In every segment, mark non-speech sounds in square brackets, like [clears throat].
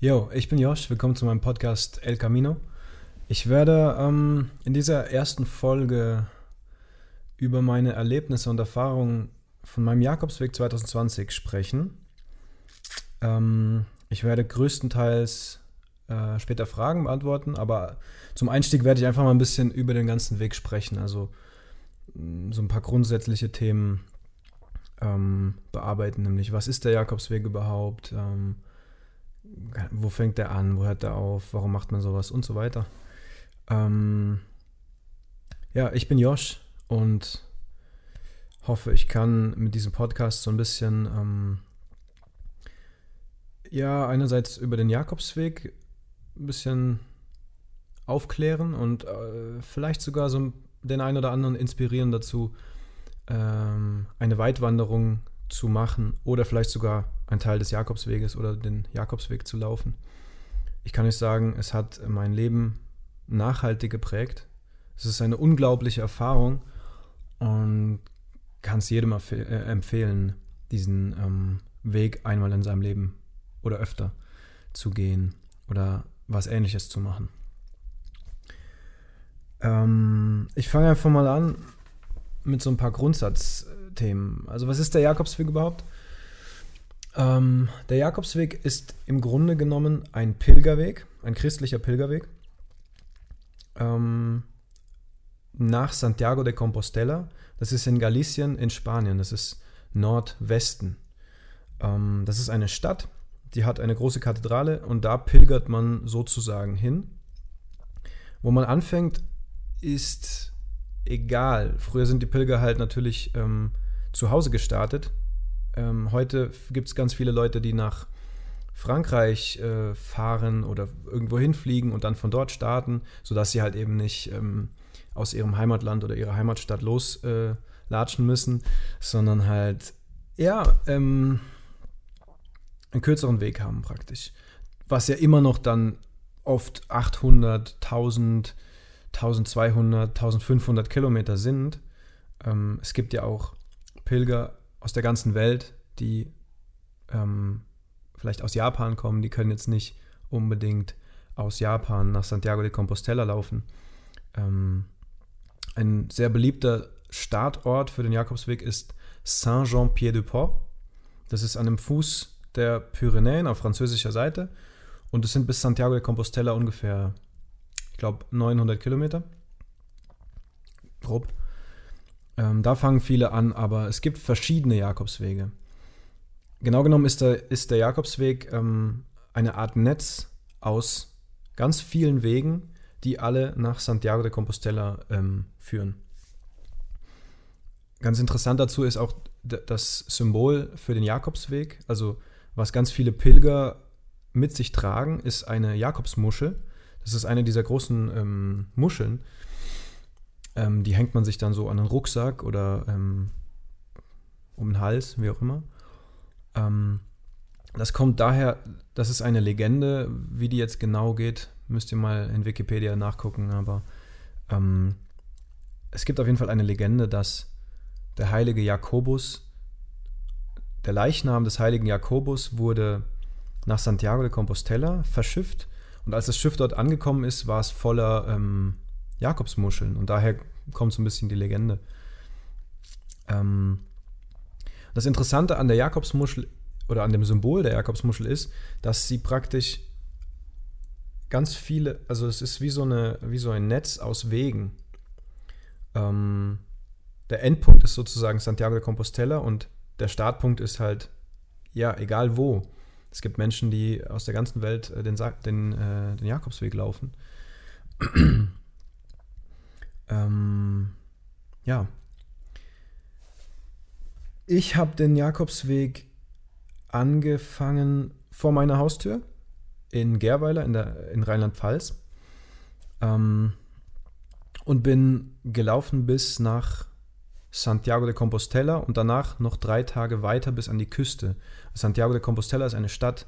Yo, ich bin Josh, willkommen zu meinem Podcast El Camino. Ich werde ähm, in dieser ersten Folge über meine Erlebnisse und Erfahrungen von meinem Jakobsweg 2020 sprechen. Ähm, ich werde größtenteils äh, später Fragen beantworten, aber zum Einstieg werde ich einfach mal ein bisschen über den ganzen Weg sprechen. Also mm, so ein paar grundsätzliche Themen ähm, bearbeiten, nämlich was ist der Jakobsweg überhaupt? Ähm, wo fängt der an? Wo hört der auf? Warum macht man sowas? Und so weiter. Ähm, ja, ich bin Josh und hoffe, ich kann mit diesem Podcast so ein bisschen, ähm, ja, einerseits über den Jakobsweg ein bisschen aufklären und äh, vielleicht sogar so den einen oder anderen inspirieren dazu, ähm, eine Weitwanderung zu machen oder vielleicht sogar ein Teil des Jakobsweges oder den Jakobsweg zu laufen. Ich kann euch sagen, es hat mein Leben nachhaltig geprägt. Es ist eine unglaubliche Erfahrung und kann es jedem äh, empfehlen, diesen ähm, Weg einmal in seinem Leben oder öfter zu gehen oder was ähnliches zu machen. Ähm, ich fange einfach mal an mit so ein paar Grundsatzthemen. Also was ist der Jakobsweg überhaupt? Ähm, der Jakobsweg ist im Grunde genommen ein Pilgerweg, ein christlicher Pilgerweg ähm, nach Santiago de Compostela. Das ist in Galicien in Spanien, das ist Nordwesten. Ähm, das ist eine Stadt, die hat eine große Kathedrale und da pilgert man sozusagen hin. Wo man anfängt, ist egal. Früher sind die Pilger halt natürlich ähm, zu Hause gestartet. Ähm, heute gibt es ganz viele Leute, die nach Frankreich äh, fahren oder irgendwo hinfliegen und dann von dort starten, sodass sie halt eben nicht ähm, aus ihrem Heimatland oder ihrer Heimatstadt loslatschen äh, müssen, sondern halt, ja, ähm, einen kürzeren Weg haben praktisch. Was ja immer noch dann oft 800, 1000, 1200, 1500 Kilometer sind. Ähm, es gibt ja auch Pilger aus der ganzen Welt, die ähm, vielleicht aus Japan kommen, die können jetzt nicht unbedingt aus Japan nach Santiago de Compostela laufen. Ähm, ein sehr beliebter Startort für den Jakobsweg ist Saint-Jean-Pied-de-Port. Das ist an dem Fuß der Pyrenäen auf französischer Seite und es sind bis Santiago de Compostela ungefähr, ich glaube, 900 Kilometer. Grob. Ähm, da fangen viele an, aber es gibt verschiedene Jakobswege. Genau genommen ist der, ist der Jakobsweg ähm, eine Art Netz aus ganz vielen Wegen, die alle nach Santiago de Compostela ähm, führen. Ganz interessant dazu ist auch das Symbol für den Jakobsweg, also was ganz viele Pilger mit sich tragen, ist eine Jakobsmuschel. Das ist eine dieser großen ähm, Muscheln. Ähm, die hängt man sich dann so an einen Rucksack oder ähm, um den Hals, wie auch immer. Ähm, das kommt daher, das ist eine Legende, wie die jetzt genau geht, müsst ihr mal in Wikipedia nachgucken, aber ähm, es gibt auf jeden Fall eine Legende, dass der heilige Jakobus, der Leichnam des heiligen Jakobus wurde nach Santiago de Compostela verschifft. Und als das Schiff dort angekommen ist, war es voller ähm, Jakobsmuscheln. Und daher kommt so ein bisschen die Legende. Ähm, das Interessante an der Jakobsmuschel oder an dem Symbol der Jakobsmuschel ist, dass sie praktisch ganz viele, also es ist wie so, eine, wie so ein Netz aus Wegen. Ähm, der Endpunkt ist sozusagen Santiago de Compostela und der Startpunkt ist halt, ja, egal wo. Es gibt Menschen, die aus der ganzen Welt äh, den, den, äh, den Jakobsweg laufen. [clears throat] ähm, ja, ich habe den Jakobsweg angefangen vor meiner Haustür in Gerweiler in, in Rheinland-Pfalz ähm, und bin gelaufen bis nach Santiago de Compostela und danach noch drei Tage weiter bis an die Küste. Santiago de Compostela ist eine Stadt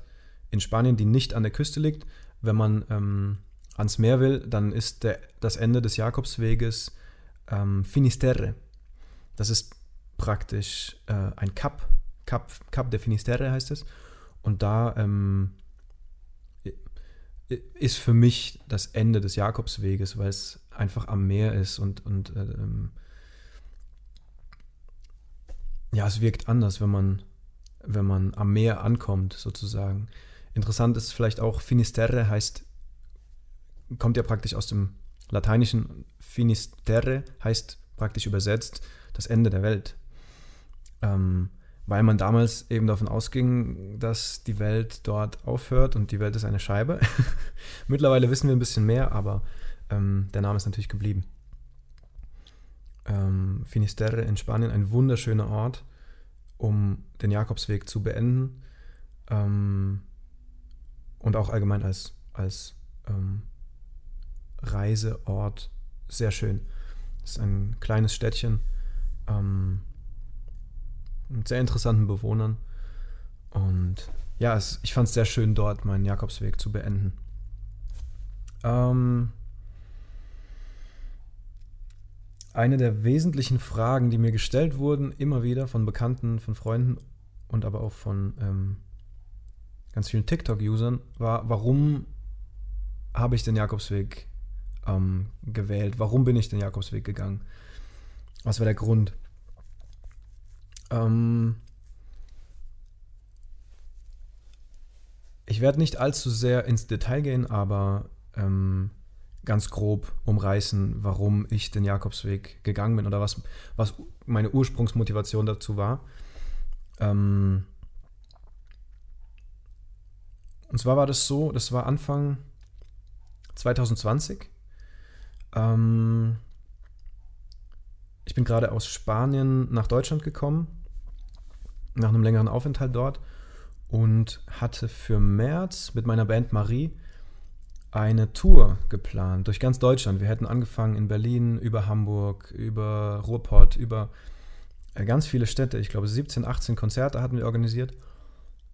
in Spanien, die nicht an der Küste liegt. Wenn man ähm, ans Meer will, dann ist der, das Ende des Jakobsweges ähm, Finisterre. Das ist praktisch äh, ein Cup, Cup, Cup de Finisterre heißt es. Und da ähm, ist für mich das Ende des Jakobsweges, weil es einfach am Meer ist und, und äh, ähm, ja, es wirkt anders, wenn man, wenn man am Meer ankommt, sozusagen. Interessant ist vielleicht auch, Finisterre heißt, kommt ja praktisch aus dem Lateinischen. Finisterre heißt praktisch übersetzt das Ende der Welt. Ähm, weil man damals eben davon ausging, dass die Welt dort aufhört und die Welt ist eine Scheibe. [laughs] Mittlerweile wissen wir ein bisschen mehr, aber ähm, der Name ist natürlich geblieben. Ähm, Finisterre in Spanien, ein wunderschöner Ort, um den Jakobsweg zu beenden ähm, und auch allgemein als, als ähm, Reiseort sehr schön. Es ist ein kleines Städtchen ähm, mit sehr interessanten Bewohnern. Und ja, es, ich fand es sehr schön, dort meinen Jakobsweg zu beenden. Ähm, eine der wesentlichen Fragen, die mir gestellt wurden, immer wieder von Bekannten, von Freunden und aber auch von ähm, ganz vielen TikTok-Usern, war, warum habe ich den Jakobsweg ähm, gewählt? Warum bin ich den Jakobsweg gegangen? Was war der Grund? Ähm, ich werde nicht allzu sehr ins Detail gehen, aber ähm, ganz grob umreißen, warum ich den Jakobsweg gegangen bin oder was, was meine Ursprungsmotivation dazu war. Ähm, und zwar war das so, das war Anfang 2020. Ähm, ich bin gerade aus Spanien nach Deutschland gekommen, nach einem längeren Aufenthalt dort und hatte für März mit meiner Band Marie eine Tour geplant durch ganz Deutschland. Wir hätten angefangen in Berlin, über Hamburg, über Ruhrpott, über äh, ganz viele Städte. Ich glaube, 17, 18 Konzerte hatten wir organisiert.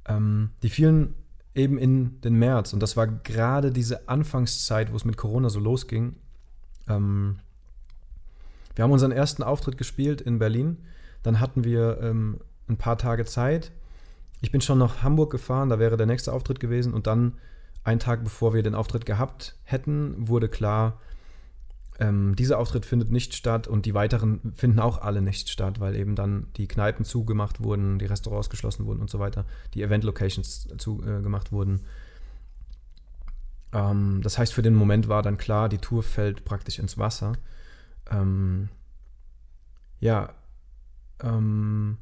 Ähm, die fielen eben in den März. Und das war gerade diese Anfangszeit, wo es mit Corona so losging. Ähm, wir haben unseren ersten Auftritt gespielt in Berlin. Dann hatten wir ähm, ein paar Tage Zeit. Ich bin schon nach Hamburg gefahren, da wäre der nächste Auftritt gewesen. Und dann einen Tag bevor wir den Auftritt gehabt hätten, wurde klar, ähm, dieser Auftritt findet nicht statt und die weiteren finden auch alle nicht statt, weil eben dann die Kneipen zugemacht wurden, die Restaurants geschlossen wurden und so weiter, die Event-Locations zugemacht äh, wurden. Ähm, das heißt, für den Moment war dann klar, die Tour fällt praktisch ins Wasser. Ähm, ja, ähm,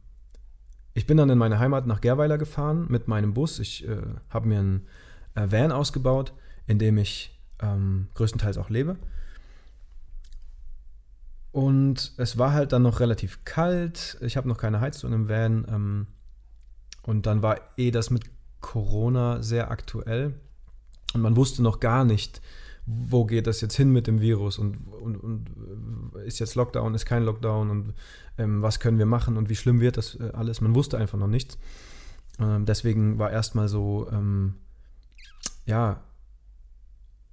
ich bin dann in meine Heimat nach Gerweiler gefahren mit meinem Bus. Ich äh, habe mir ein äh, Van ausgebaut, in dem ich ähm, größtenteils auch lebe. Und es war halt dann noch relativ kalt. Ich habe noch keine Heizung im Van. Ähm, und dann war eh das mit Corona sehr aktuell. Und man wusste noch gar nicht, wo geht das jetzt hin mit dem Virus und, und, und ist jetzt Lockdown, ist kein Lockdown und ähm, was können wir machen und wie schlimm wird das äh, alles. Man wusste einfach noch nichts. Ähm, deswegen war erstmal so ähm, ja,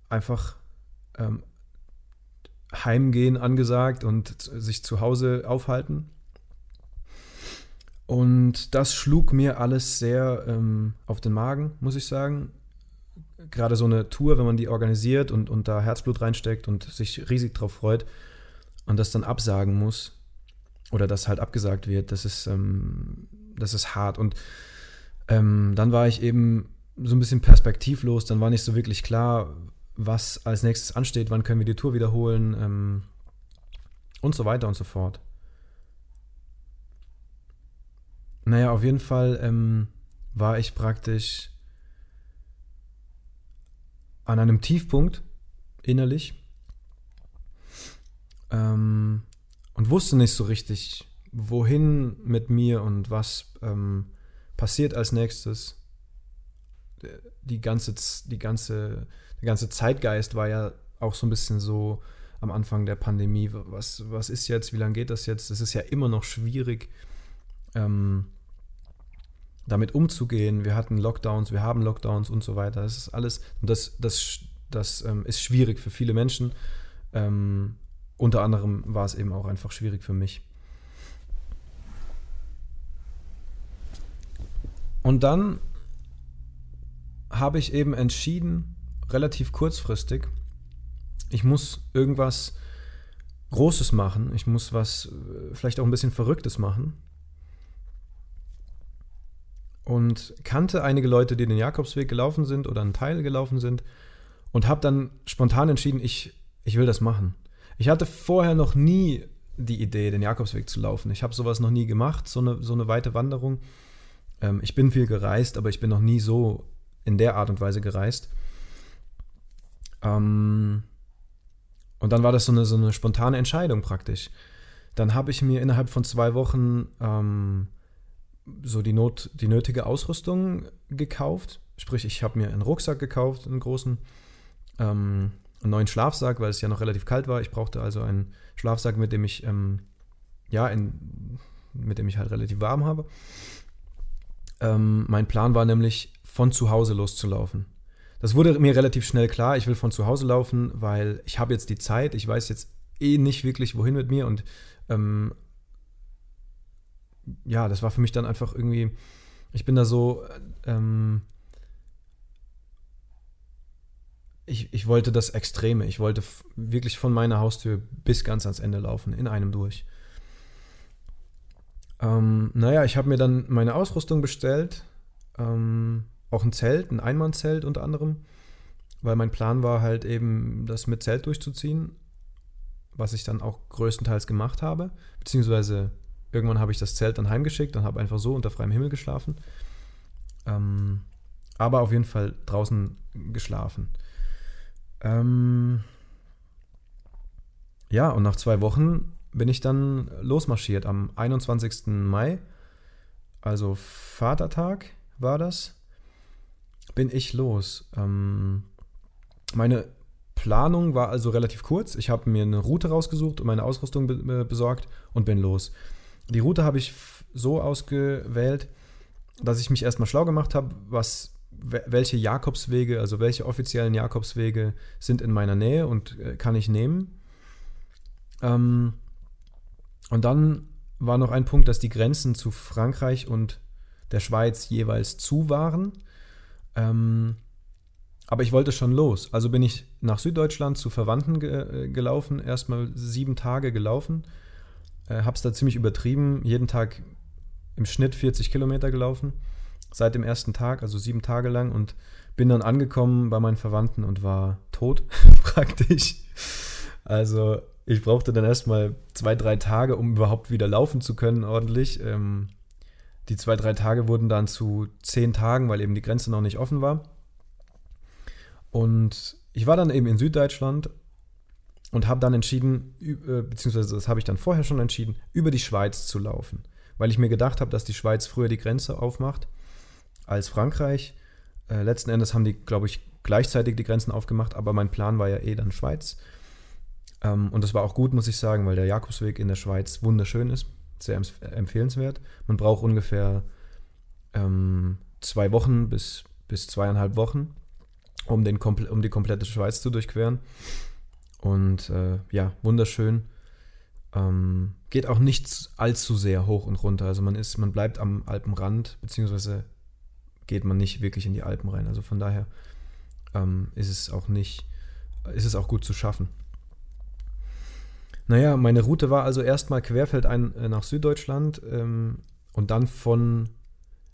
einfach ähm, heimgehen angesagt und sich zu Hause aufhalten. Und das schlug mir alles sehr ähm, auf den Magen, muss ich sagen. Gerade so eine Tour, wenn man die organisiert und, und da Herzblut reinsteckt und sich riesig drauf freut und das dann absagen muss oder das halt abgesagt wird, das ist, ähm, das ist hart. Und ähm, dann war ich eben so ein bisschen perspektivlos. Dann war nicht so wirklich klar, was als nächstes ansteht, wann können wir die Tour wiederholen ähm, und so weiter und so fort. Naja, auf jeden Fall ähm, war ich praktisch an einem Tiefpunkt innerlich ähm, und wusste nicht so richtig, wohin mit mir und was ähm, passiert als nächstes die ganze, die ganze, der ganze Zeitgeist war ja auch so ein bisschen so am Anfang der Pandemie. Was, was ist jetzt? Wie lange geht das jetzt? Es ist ja immer noch schwierig, ähm, damit umzugehen. Wir hatten Lockdowns, wir haben Lockdowns und so weiter. Das ist alles, das, das, das ähm, ist schwierig für viele Menschen. Ähm, unter anderem war es eben auch einfach schwierig für mich. Und dann habe ich eben entschieden, relativ kurzfristig. Ich muss irgendwas Großes machen. Ich muss was äh, vielleicht auch ein bisschen Verrücktes machen. Und kannte einige Leute, die den Jakobsweg gelaufen sind oder einen Teil gelaufen sind und habe dann spontan entschieden, ich, ich will das machen. Ich hatte vorher noch nie die Idee, den Jakobsweg zu laufen. Ich habe sowas noch nie gemacht, so eine, so eine weite Wanderung. Ähm, ich bin viel gereist, aber ich bin noch nie so in der Art und Weise gereist. Ähm, und dann war das so eine, so eine spontane Entscheidung praktisch. Dann habe ich mir innerhalb von zwei Wochen ähm, so die, Not, die nötige Ausrüstung gekauft. Sprich, ich habe mir einen Rucksack gekauft, einen großen, ähm, einen neuen Schlafsack, weil es ja noch relativ kalt war. Ich brauchte also einen Schlafsack, mit dem ich, ähm, ja, in, mit dem ich halt relativ warm habe. Ähm, mein Plan war nämlich, von zu Hause loszulaufen. Das wurde mir relativ schnell klar. Ich will von zu Hause laufen, weil ich habe jetzt die Zeit. Ich weiß jetzt eh nicht wirklich, wohin mit mir. Und ähm, ja, das war für mich dann einfach irgendwie, ich bin da so, ähm, ich, ich wollte das Extreme. Ich wollte wirklich von meiner Haustür bis ganz ans Ende laufen, in einem durch. Ähm, naja, ich habe mir dann meine Ausrüstung bestellt. Ähm, auch ein Zelt, ein Einmannzelt unter anderem, weil mein Plan war halt eben, das mit Zelt durchzuziehen, was ich dann auch größtenteils gemacht habe, beziehungsweise irgendwann habe ich das Zelt dann heimgeschickt und habe einfach so unter freiem Himmel geschlafen. Ähm, aber auf jeden Fall draußen geschlafen. Ähm, ja, und nach zwei Wochen bin ich dann losmarschiert am 21. Mai, also Vatertag war das bin ich los. Ähm, meine Planung war also relativ kurz. Ich habe mir eine Route rausgesucht und meine Ausrüstung be besorgt und bin los. Die Route habe ich so ausgewählt, dass ich mich erstmal schlau gemacht habe, was welche Jakobswege, also welche offiziellen Jakobswege sind in meiner Nähe und äh, kann ich nehmen. Ähm, und dann war noch ein Punkt, dass die Grenzen zu Frankreich und der Schweiz jeweils zu waren. Ähm, aber ich wollte schon los. Also bin ich nach Süddeutschland zu Verwandten ge äh, gelaufen, erstmal sieben Tage gelaufen. Äh, hab's da ziemlich übertrieben, jeden Tag im Schnitt 40 Kilometer gelaufen. Seit dem ersten Tag, also sieben Tage lang. Und bin dann angekommen bei meinen Verwandten und war tot, [laughs] praktisch. Also ich brauchte dann erstmal zwei, drei Tage, um überhaupt wieder laufen zu können, ordentlich. Ähm, die zwei, drei Tage wurden dann zu zehn Tagen, weil eben die Grenze noch nicht offen war. Und ich war dann eben in Süddeutschland und habe dann entschieden, äh, beziehungsweise das habe ich dann vorher schon entschieden, über die Schweiz zu laufen. Weil ich mir gedacht habe, dass die Schweiz früher die Grenze aufmacht als Frankreich. Äh, letzten Endes haben die, glaube ich, gleichzeitig die Grenzen aufgemacht, aber mein Plan war ja eh dann Schweiz. Ähm, und das war auch gut, muss ich sagen, weil der Jakobsweg in der Schweiz wunderschön ist sehr empfehlenswert. Man braucht ungefähr ähm, zwei Wochen bis, bis zweieinhalb Wochen, um, den, um die komplette Schweiz zu durchqueren. Und äh, ja, wunderschön. Ähm, geht auch nicht allzu sehr hoch und runter. Also man ist, man bleibt am Alpenrand, beziehungsweise geht man nicht wirklich in die Alpen rein. Also von daher ähm, ist es auch nicht, ist es auch gut zu schaffen. Naja, meine Route war also erstmal querfeldein äh, nach Süddeutschland ähm, und dann von,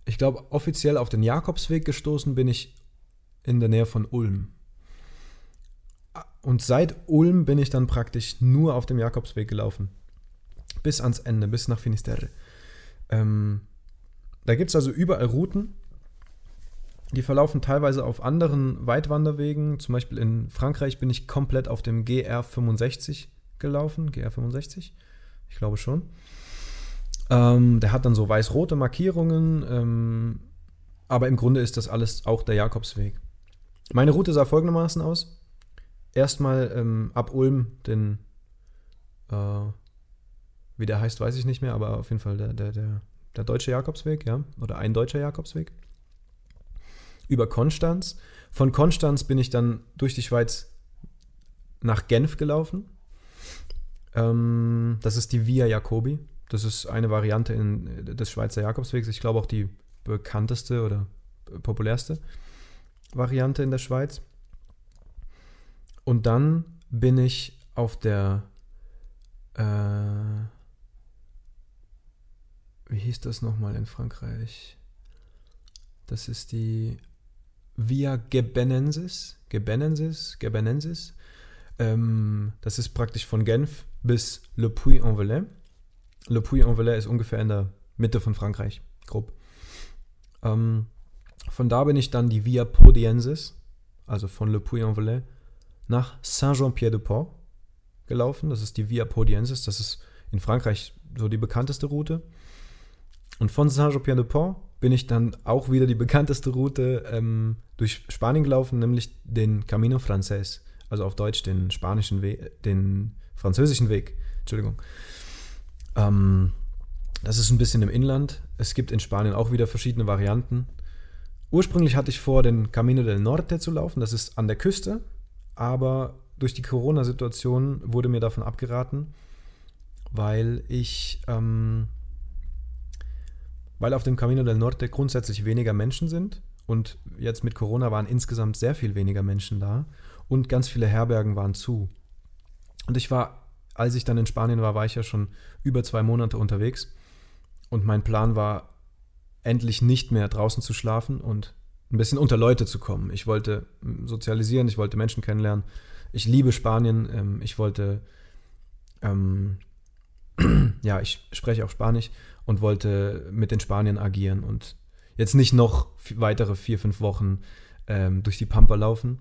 ich glaube, offiziell auf den Jakobsweg gestoßen bin ich in der Nähe von Ulm. Und seit Ulm bin ich dann praktisch nur auf dem Jakobsweg gelaufen. Bis ans Ende, bis nach Finisterre. Ähm, da gibt es also überall Routen. Die verlaufen teilweise auf anderen Weitwanderwegen. Zum Beispiel in Frankreich bin ich komplett auf dem GR65 gelaufen, GR65, ich glaube schon. Ähm, der hat dann so weiß-rote Markierungen, ähm, aber im Grunde ist das alles auch der Jakobsweg. Meine Route sah folgendermaßen aus. Erstmal ähm, ab Ulm den, äh, wie der heißt, weiß ich nicht mehr, aber auf jeden Fall der, der, der, der deutsche Jakobsweg, ja, oder ein deutscher Jakobsweg. Über Konstanz. Von Konstanz bin ich dann durch die Schweiz nach Genf gelaufen. Ähm, das ist die Via Jacobi. Das ist eine Variante in, des Schweizer Jakobswegs. Ich glaube auch die bekannteste oder populärste Variante in der Schweiz. Und dann bin ich auf der, äh, wie hieß das nochmal in Frankreich? Das ist die Via Gebenensis, Gebenensis, Gebenensis. Ähm, das ist praktisch von Genf bis Le Puy-en-Velay. Le Puy-en-Velay ist ungefähr in der Mitte von Frankreich, grob. Ähm, von da bin ich dann die Via Podiensis, also von Le Puy-en-Velay, nach Saint-Jean-Pied-de-Port gelaufen. Das ist die Via Podiensis, das ist in Frankreich so die bekannteste Route. Und von Saint-Jean-Pied-de-Port bin ich dann auch wieder die bekannteste Route ähm, durch Spanien gelaufen, nämlich den Camino Frances, also auf Deutsch den spanischen Weg, den französischen Weg. Entschuldigung. Ähm, das ist ein bisschen im Inland. Es gibt in Spanien auch wieder verschiedene Varianten. Ursprünglich hatte ich vor, den Camino del Norte zu laufen. Das ist an der Küste, aber durch die Corona-Situation wurde mir davon abgeraten, weil ich ähm, weil auf dem Camino del Norte grundsätzlich weniger Menschen sind und jetzt mit Corona waren insgesamt sehr viel weniger Menschen da und ganz viele Herbergen waren zu. Und ich war, als ich dann in Spanien war, war ich ja schon über zwei Monate unterwegs und mein Plan war, endlich nicht mehr draußen zu schlafen und ein bisschen unter Leute zu kommen. Ich wollte hm, sozialisieren, ich wollte Menschen kennenlernen. Ich liebe Spanien, ähm, ich wollte, ähm, [clears throat] ja, ich spreche auch Spanisch und wollte mit den Spaniern agieren und jetzt nicht noch weitere vier, fünf Wochen ähm, durch die Pampa laufen,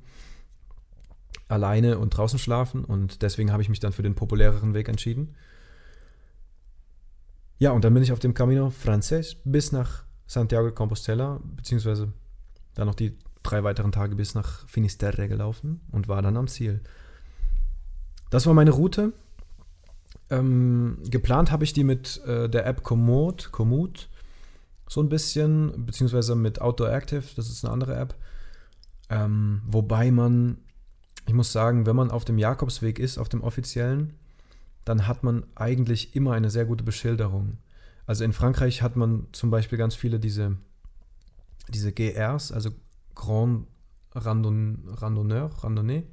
alleine und draußen schlafen und deswegen habe ich mich dann für den populäreren Weg entschieden. Ja, und dann bin ich auf dem Camino Frances bis nach Santiago de Compostela, beziehungsweise dann noch die drei weiteren Tage bis nach Finisterre gelaufen und war dann am Ziel. Das war meine Route. Ähm, geplant habe ich die mit äh, der App Komoot, Komoot, so ein bisschen, beziehungsweise mit Outdoor Active, das ist eine andere App. Ähm, wobei man, ich muss sagen, wenn man auf dem Jakobsweg ist, auf dem offiziellen, dann hat man eigentlich immer eine sehr gute Beschilderung. Also in Frankreich hat man zum Beispiel ganz viele diese, diese GRs, also Grand Randon, Randonneur, Randonnée,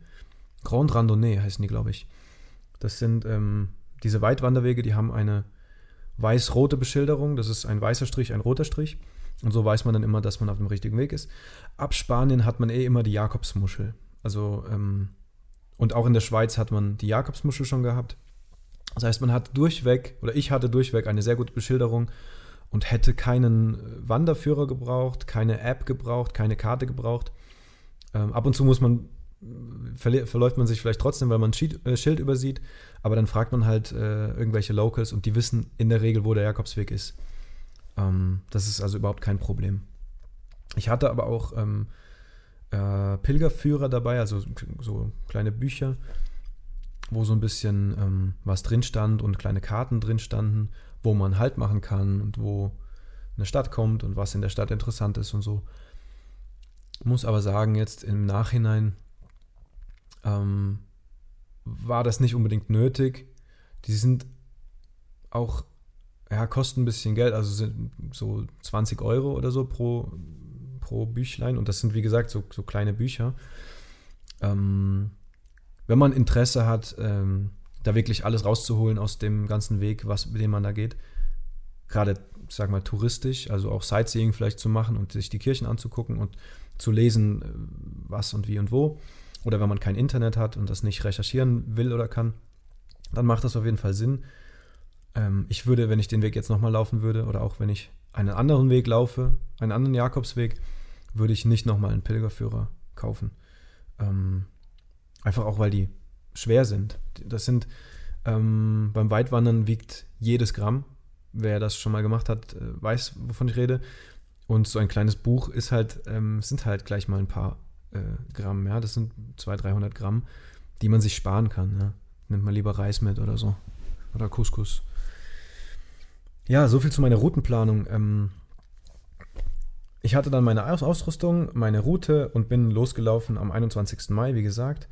Grand Randonnée heißen die, glaube ich. Das sind ähm, diese Weitwanderwege, die haben eine weiß-rote Beschilderung. Das ist ein weißer Strich, ein roter Strich. Und so weiß man dann immer, dass man auf dem richtigen Weg ist. Ab Spanien hat man eh immer die Jakobsmuschel. Also, ähm, und auch in der Schweiz hat man die Jakobsmuschel schon gehabt. Das heißt, man hat durchweg, oder ich hatte durchweg eine sehr gute Beschilderung und hätte keinen Wanderführer gebraucht, keine App gebraucht, keine Karte gebraucht. Ähm, ab und zu muss man verläuft man sich vielleicht trotzdem, weil man ein Schild, äh, Schild übersieht, aber dann fragt man halt äh, irgendwelche Locals und die wissen in der Regel, wo der Jakobsweg ist. Ähm, das ist also überhaupt kein Problem. Ich hatte aber auch ähm, äh, Pilgerführer dabei, also so kleine Bücher, wo so ein bisschen ähm, was drin stand und kleine Karten drin standen, wo man Halt machen kann und wo eine Stadt kommt und was in der Stadt interessant ist und so. Muss aber sagen, jetzt im Nachhinein ähm, war das nicht unbedingt nötig. Die sind auch, ja, kosten ein bisschen Geld, also sind so 20 Euro oder so pro, pro Büchlein. Und das sind, wie gesagt, so, so kleine Bücher. Ähm, wenn man Interesse hat, ähm, da wirklich alles rauszuholen aus dem ganzen Weg, was, den man da geht, gerade, sag mal, touristisch, also auch Sightseeing vielleicht zu machen und sich die Kirchen anzugucken und zu lesen, äh, was und wie und wo, oder wenn man kein Internet hat und das nicht recherchieren will oder kann, dann macht das auf jeden Fall Sinn. Ähm, ich würde, wenn ich den Weg jetzt nochmal laufen würde oder auch wenn ich einen anderen Weg laufe, einen anderen Jakobsweg, würde ich nicht nochmal einen Pilgerführer kaufen. Ähm, einfach auch, weil die schwer sind. Das sind ähm, beim Weitwandern wiegt jedes Gramm. Wer das schon mal gemacht hat, äh, weiß, wovon ich rede. Und so ein kleines Buch ist halt, ähm, sind halt gleich mal ein paar äh, Gramm. Ja, das sind 200, 300 Gramm, die man sich sparen kann. Ja. Nimmt man lieber Reis mit oder so. Oder Couscous. Ja, so viel zu meiner Routenplanung. Ähm, ich hatte dann meine Ausrüstung, meine Route und bin losgelaufen am 21. Mai, wie gesagt.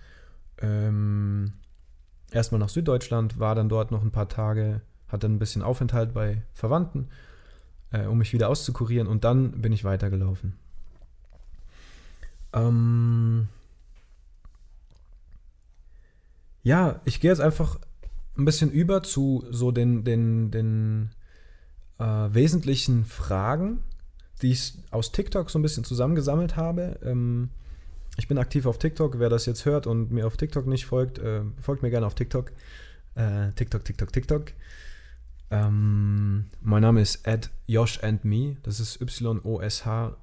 Ähm, erstmal nach Süddeutschland, war dann dort noch ein paar Tage, hatte ein bisschen Aufenthalt bei Verwandten, äh, um mich wieder auszukurieren und dann bin ich weitergelaufen. Ähm, ja, ich gehe jetzt einfach ein bisschen über zu so den, den, den äh, wesentlichen Fragen, die ich aus TikTok so ein bisschen zusammengesammelt habe. Ähm, ich bin aktiv auf TikTok. Wer das jetzt hört und mir auf TikTok nicht folgt, äh, folgt mir gerne auf TikTok. Äh, TikTok, TikTok, TikTok. Ähm, mein Name ist Ed Josh and Me. Das ist Y-O-S-H-A-N-D-M-E.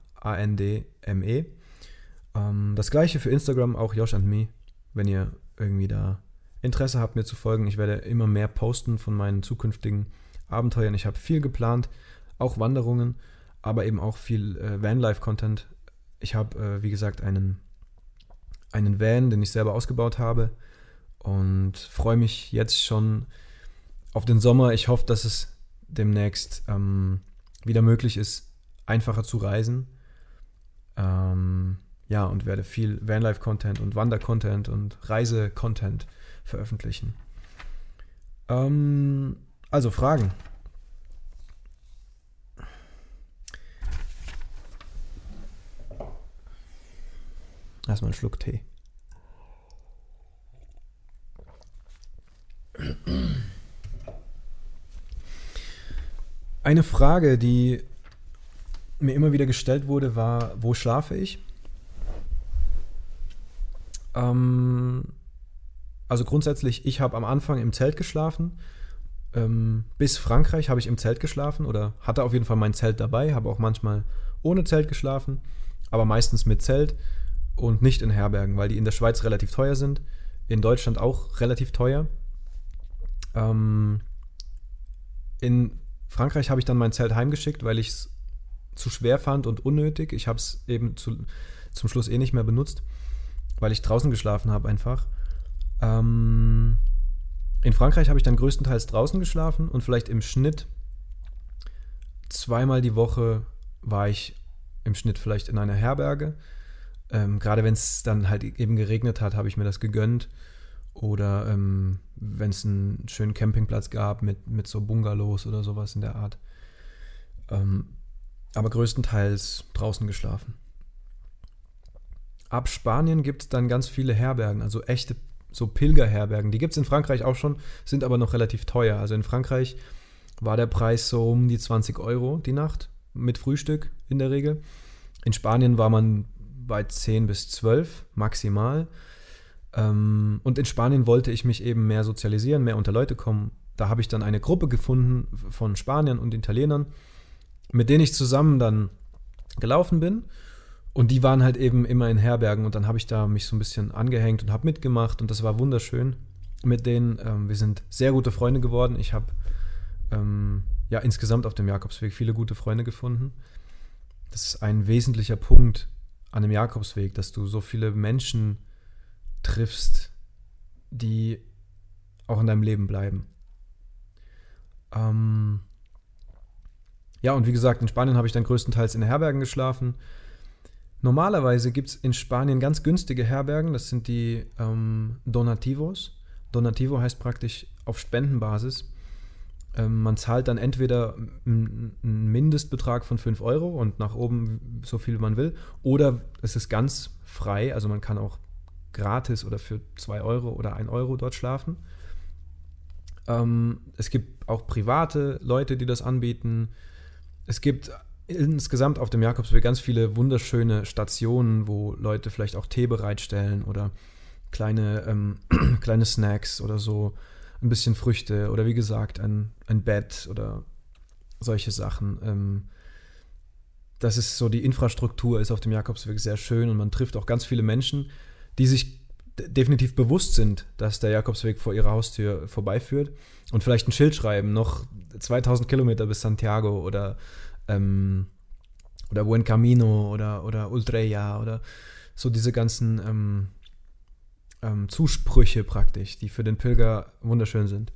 Ähm, das gleiche für Instagram, auch Josh and Me, wenn ihr irgendwie da Interesse habt, mir zu folgen. Ich werde immer mehr posten von meinen zukünftigen Abenteuern. Ich habe viel geplant, auch Wanderungen, aber eben auch viel äh, Vanlife-Content. Ich habe, äh, wie gesagt, einen, einen Van, den ich selber ausgebaut habe und freue mich jetzt schon auf den Sommer. Ich hoffe, dass es demnächst ähm, wieder möglich ist, einfacher zu reisen. Ähm, ja, und werde viel Vanlife-Content und Wander-Content und Reise-Content veröffentlichen. Ähm, also Fragen. Erstmal einen Schluck Tee. Eine Frage, die mir immer wieder gestellt wurde, war, wo schlafe ich? Ähm, also grundsätzlich, ich habe am Anfang im Zelt geschlafen. Ähm, bis Frankreich habe ich im Zelt geschlafen oder hatte auf jeden Fall mein Zelt dabei, habe auch manchmal ohne Zelt geschlafen, aber meistens mit Zelt und nicht in Herbergen, weil die in der Schweiz relativ teuer sind, in Deutschland auch relativ teuer. Ähm, in Frankreich habe ich dann mein Zelt heimgeschickt, weil ich es zu schwer fand und unnötig. Ich habe es eben zu, zum Schluss eh nicht mehr benutzt, weil ich draußen geschlafen habe einfach. Ähm, in Frankreich habe ich dann größtenteils draußen geschlafen und vielleicht im Schnitt zweimal die Woche war ich im Schnitt vielleicht in einer Herberge. Ähm, gerade wenn es dann halt eben geregnet hat, habe ich mir das gegönnt. Oder ähm, wenn es einen schönen Campingplatz gab mit, mit so Bungalows oder sowas in der Art. Ähm, aber größtenteils draußen geschlafen. Ab Spanien gibt es dann ganz viele Herbergen, also echte so Pilgerherbergen. Die gibt es in Frankreich auch schon, sind aber noch relativ teuer. Also in Frankreich war der Preis so um die 20 Euro die Nacht mit Frühstück in der Regel. In Spanien war man bei 10 bis 12 maximal. Ähm, und in Spanien wollte ich mich eben mehr sozialisieren, mehr unter Leute kommen. Da habe ich dann eine Gruppe gefunden von Spaniern und Italienern, mit denen ich zusammen dann gelaufen bin. Und die waren halt eben immer in Herbergen und dann habe ich da mich so ein bisschen angehängt und habe mitgemacht und das war wunderschön mit denen. Ähm, wir sind sehr gute Freunde geworden. Ich habe ähm, ja insgesamt auf dem Jakobsweg viele gute Freunde gefunden. Das ist ein wesentlicher Punkt an dem Jakobsweg, dass du so viele Menschen triffst, die auch in deinem Leben bleiben. Ähm ja, und wie gesagt, in Spanien habe ich dann größtenteils in Herbergen geschlafen. Normalerweise gibt es in Spanien ganz günstige Herbergen, das sind die ähm, Donativos. Donativo heißt praktisch auf Spendenbasis. Ähm, man zahlt dann entweder einen Mindestbetrag von 5 Euro und nach oben so viel man will, oder es ist ganz frei, also man kann auch gratis oder für 2 Euro oder 1 Euro dort schlafen. Ähm, es gibt auch private Leute, die das anbieten. Es gibt insgesamt auf dem Jakobsweg ganz viele wunderschöne Stationen, wo Leute vielleicht auch Tee bereitstellen oder kleine, ähm, [clears throat] kleine Snacks oder so, ein bisschen Früchte oder wie gesagt ein, ein Bett oder solche Sachen. Ähm, das ist so, die Infrastruktur ist auf dem Jakobsweg sehr schön und man trifft auch ganz viele Menschen, die sich definitiv bewusst sind, dass der Jakobsweg vor ihrer Haustür vorbeiführt und vielleicht ein Schild schreiben, noch 2000 Kilometer bis Santiago oder ähm, oder Buen Camino oder, oder Ultreya oder so diese ganzen ähm, ähm, Zusprüche praktisch, die für den Pilger wunderschön sind.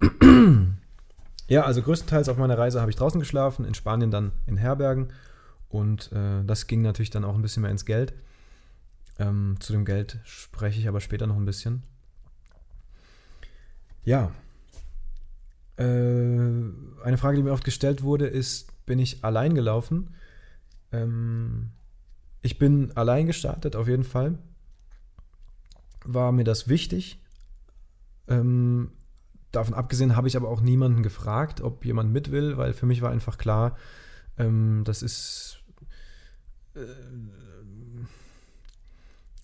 [clears throat] ja, also größtenteils auf meiner Reise habe ich draußen geschlafen, in Spanien dann in Herbergen und äh, das ging natürlich dann auch ein bisschen mehr ins Geld. Ähm, zu dem Geld spreche ich aber später noch ein bisschen. Ja. Äh, eine Frage, die mir oft gestellt wurde, ist, bin ich allein gelaufen. Ähm, ich bin allein gestartet, auf jeden Fall. War mir das wichtig, Ähm, davon abgesehen habe ich aber auch niemanden gefragt, ob jemand mit will, weil für mich war einfach klar, ähm, das ist. Äh,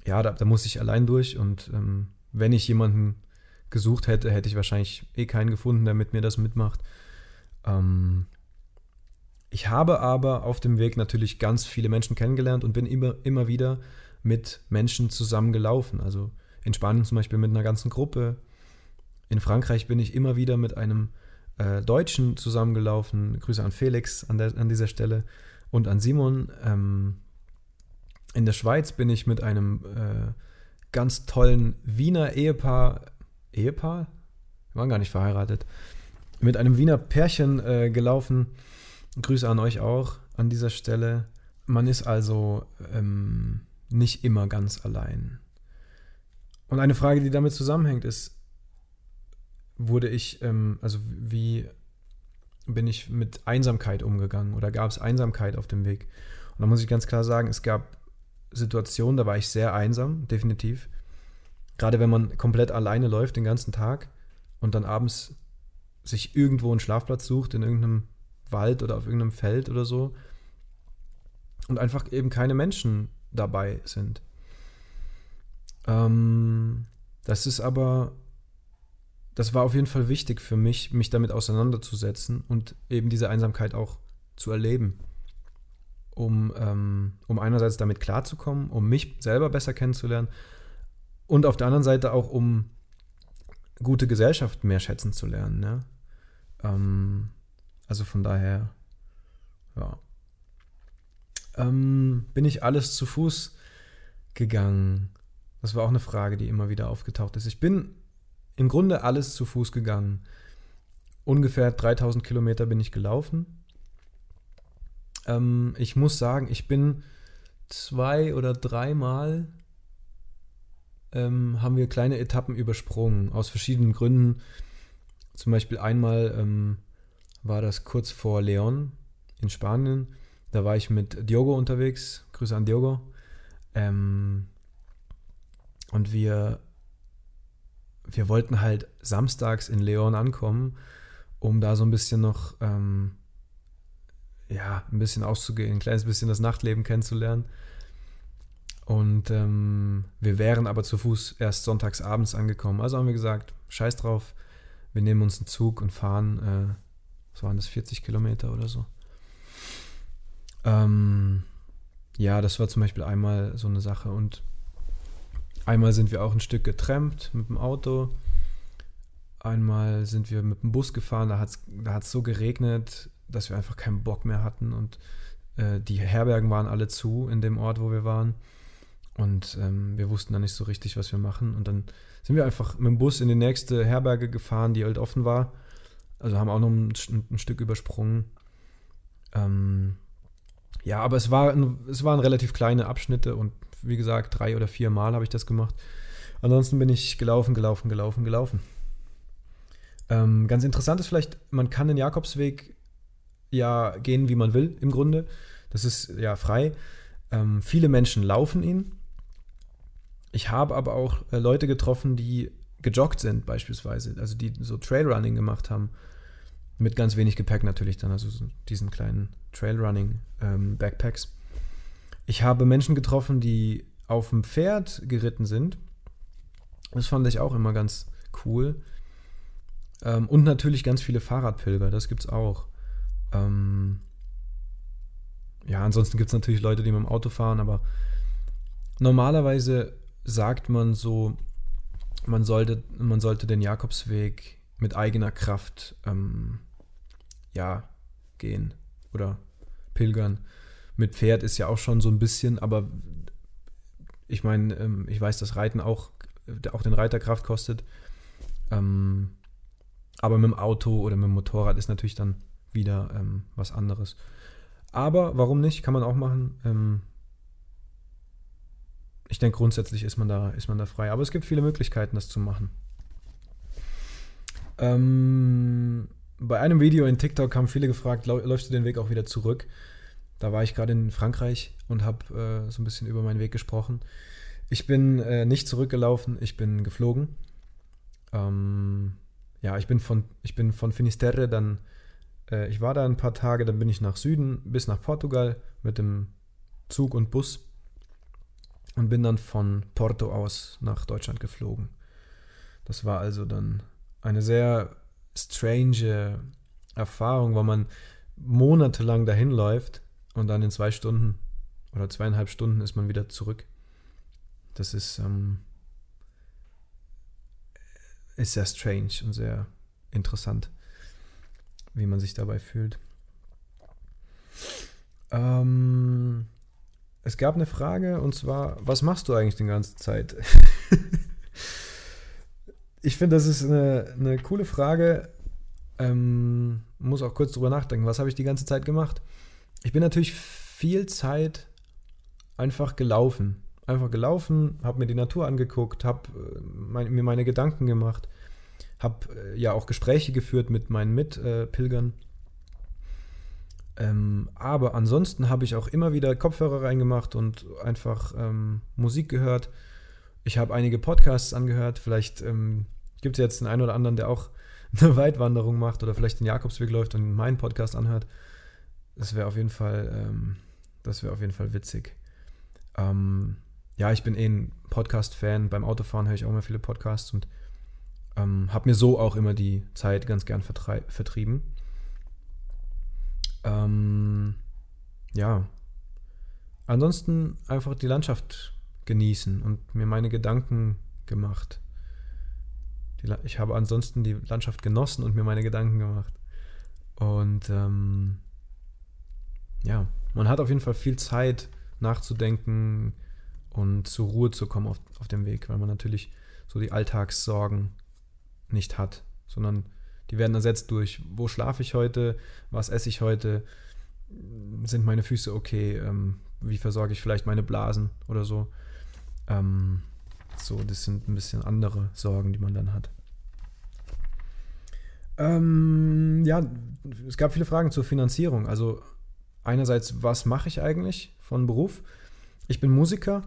ja, da, da, muss ich allein durch und ähm, wenn ich jemanden gesucht hätte, hätte ich wahrscheinlich eh keinen gefunden, der mit mir das mitmacht. Ähm, ich habe aber auf dem Weg natürlich ganz viele Menschen kennengelernt und bin immer, immer wieder mit Menschen zusammengelaufen. Also in Spanien zum Beispiel mit einer ganzen Gruppe. In Frankreich bin ich immer wieder mit einem äh, Deutschen zusammengelaufen. Grüße an Felix an, der, an dieser Stelle und an Simon. Ähm, in der Schweiz bin ich mit einem äh, ganz tollen Wiener Ehepaar, Ehepaar? Wir waren gar nicht verheiratet, mit einem Wiener Pärchen äh, gelaufen. Grüße an euch auch an dieser Stelle. Man ist also ähm, nicht immer ganz allein. Und eine Frage, die damit zusammenhängt, ist, wurde ich, ähm, also wie bin ich mit Einsamkeit umgegangen oder gab es Einsamkeit auf dem Weg? Und da muss ich ganz klar sagen, es gab Situationen, da war ich sehr einsam, definitiv. Gerade wenn man komplett alleine läuft den ganzen Tag und dann abends sich irgendwo einen Schlafplatz sucht, in irgendeinem Wald oder auf irgendeinem Feld oder so und einfach eben keine Menschen dabei sind. Ähm, das ist aber, das war auf jeden Fall wichtig für mich, mich damit auseinanderzusetzen und eben diese Einsamkeit auch zu erleben um, ähm, um einerseits damit klarzukommen, um mich selber besser kennenzulernen und auf der anderen Seite auch, um gute Gesellschaft mehr schätzen zu lernen. Ne? Ähm, also von daher, ja. Ähm, bin ich alles zu Fuß gegangen? Das war auch eine Frage, die immer wieder aufgetaucht ist. Ich bin im Grunde alles zu Fuß gegangen. Ungefähr 3000 Kilometer bin ich gelaufen ähm, ich muss sagen, ich bin zwei oder dreimal ähm, haben wir kleine Etappen übersprungen, aus verschiedenen Gründen. Zum Beispiel einmal ähm, war das kurz vor León in Spanien. Da war ich mit Diogo unterwegs. Grüße an Diogo. Ähm, und wir, wir wollten halt samstags in León ankommen, um da so ein bisschen noch ähm, ja, ein bisschen auszugehen, ein kleines bisschen das Nachtleben kennenzulernen. Und ähm, wir wären aber zu Fuß erst sonntags abends angekommen. Also haben wir gesagt, scheiß drauf, wir nehmen uns einen Zug und fahren, äh, was waren das, 40 Kilometer oder so. Ähm, ja, das war zum Beispiel einmal so eine Sache. Und einmal sind wir auch ein Stück getrampt mit dem Auto. Einmal sind wir mit dem Bus gefahren, da hat es da so geregnet, dass wir einfach keinen Bock mehr hatten und äh, die Herbergen waren alle zu in dem Ort, wo wir waren. Und ähm, wir wussten dann nicht so richtig, was wir machen. Und dann sind wir einfach mit dem Bus in die nächste Herberge gefahren, die halt offen war. Also haben auch noch ein, ein Stück übersprungen. Ähm, ja, aber es, war, es waren relativ kleine Abschnitte und wie gesagt, drei oder vier Mal habe ich das gemacht. Ansonsten bin ich gelaufen, gelaufen, gelaufen, gelaufen. Ähm, ganz interessant ist vielleicht, man kann den Jakobsweg ja gehen, wie man will, im Grunde. Das ist ja frei. Ähm, viele Menschen laufen ihn. Ich habe aber auch äh, Leute getroffen, die gejoggt sind, beispielsweise, also die so Trailrunning gemacht haben. Mit ganz wenig Gepäck natürlich dann, also so diesen kleinen Trailrunning-Backpacks. Ähm, ich habe Menschen getroffen, die auf dem Pferd geritten sind. Das fand ich auch immer ganz cool. Ähm, und natürlich ganz viele Fahrradpilger, das gibt es auch. Ähm, ja, ansonsten gibt es natürlich Leute, die mit dem Auto fahren, aber normalerweise sagt man so, man sollte, man sollte den Jakobsweg mit eigener Kraft ähm, ja, gehen oder pilgern. Mit Pferd ist ja auch schon so ein bisschen, aber ich meine, ähm, ich weiß, dass Reiten auch, auch den Reiter Kraft kostet. Ähm, aber mit dem Auto oder mit dem Motorrad ist natürlich dann wieder ähm, was anderes. Aber warum nicht? Kann man auch machen. Ich denke, grundsätzlich ist man, da, ist man da frei. Aber es gibt viele Möglichkeiten, das zu machen. Bei einem Video in TikTok haben viele gefragt, läufst du den Weg auch wieder zurück? Da war ich gerade in Frankreich und habe äh, so ein bisschen über meinen Weg gesprochen. Ich bin äh, nicht zurückgelaufen, ich bin geflogen. Ähm, ja, ich bin von, ich bin von Finisterre dann, äh, ich war da ein paar Tage, dann bin ich nach Süden bis nach Portugal mit dem Zug und Bus und bin dann von Porto aus nach Deutschland geflogen. Das war also dann eine sehr strange Erfahrung, weil man monatelang dahin läuft und dann in zwei Stunden oder zweieinhalb Stunden ist man wieder zurück. Das ist, ähm, ist sehr strange und sehr interessant, wie man sich dabei fühlt. Ähm, es gab eine Frage und zwar, was machst du eigentlich die ganze Zeit? [laughs] ich finde, das ist eine, eine coole Frage. Ähm, muss auch kurz drüber nachdenken. Was habe ich die ganze Zeit gemacht? Ich bin natürlich viel Zeit einfach gelaufen. Einfach gelaufen, habe mir die Natur angeguckt, habe äh, mein, mir meine Gedanken gemacht, habe äh, ja auch Gespräche geführt mit meinen Mitpilgern. Äh, ähm, aber ansonsten habe ich auch immer wieder Kopfhörer reingemacht und einfach ähm, Musik gehört. Ich habe einige Podcasts angehört. Vielleicht ähm, gibt es jetzt den einen oder anderen, der auch eine [laughs] Weitwanderung macht oder vielleicht den Jakobsweg läuft und meinen Podcast anhört. Das wäre auf jeden Fall, ähm, das wäre auf jeden Fall witzig. Ähm, ja, ich bin eh ein Podcast-Fan. Beim Autofahren höre ich auch immer viele Podcasts und ähm, habe mir so auch immer die Zeit ganz gern vertrieben. Ähm, ja. Ansonsten einfach die Landschaft genießen und mir meine Gedanken gemacht. Ich habe ansonsten die Landschaft genossen und mir meine Gedanken gemacht. Und ähm, ja, man hat auf jeden Fall viel Zeit nachzudenken und zur Ruhe zu kommen auf, auf dem Weg, weil man natürlich so die Alltagssorgen nicht hat, sondern die werden ersetzt durch, wo schlafe ich heute, was esse ich heute, sind meine Füße okay, ähm, wie versorge ich vielleicht meine Blasen oder so. Ähm, so, das sind ein bisschen andere Sorgen, die man dann hat. Ähm, ja, es gab viele Fragen zur Finanzierung. Also einerseits, was mache ich eigentlich von Beruf? Ich bin Musiker.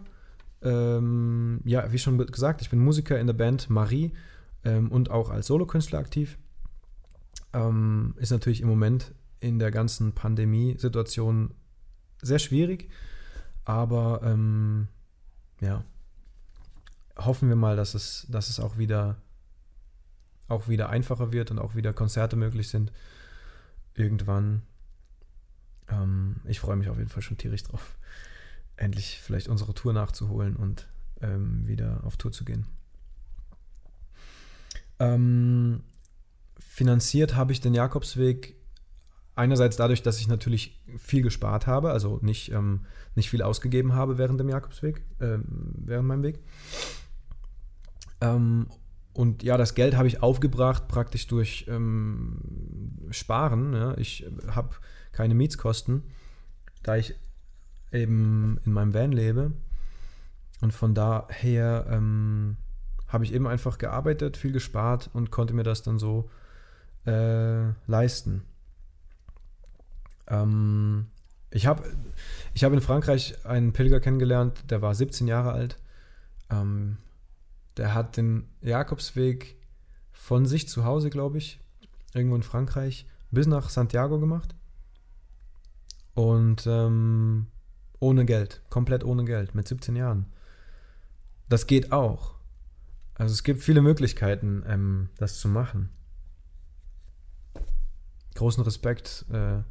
Ähm, ja, wie schon gesagt, ich bin Musiker in der Band Marie ähm, und auch als Solokünstler aktiv ähm, ist natürlich im Moment in der ganzen Pandemie-Situation sehr schwierig. Aber ähm, ja, hoffen wir mal, dass es, dass es auch wieder auch wieder einfacher wird und auch wieder Konzerte möglich sind. Irgendwann. Ähm, ich freue mich auf jeden Fall schon tierisch drauf, [laughs] endlich vielleicht unsere Tour nachzuholen und ähm, wieder auf Tour zu gehen. Ähm, finanziert habe ich den Jakobsweg einerseits dadurch, dass ich natürlich viel gespart habe, also nicht, ähm, nicht viel ausgegeben habe während dem Jakobsweg, äh, während meinem Weg. Ähm, und ja, das Geld habe ich aufgebracht praktisch durch ähm, Sparen. Ja. Ich habe keine Mietskosten, da ich eben in meinem Van lebe. Und von daher ähm, habe ich eben einfach gearbeitet, viel gespart und konnte mir das dann so äh, leisten. Ähm, ich habe ich hab in Frankreich einen Pilger kennengelernt, der war 17 Jahre alt. Ähm, der hat den Jakobsweg von sich zu Hause, glaube ich, irgendwo in Frankreich, bis nach Santiago gemacht. Und ähm, ohne Geld, komplett ohne Geld, mit 17 Jahren. Das geht auch. Also es gibt viele Möglichkeiten, ähm, das zu machen großen Respekt äh,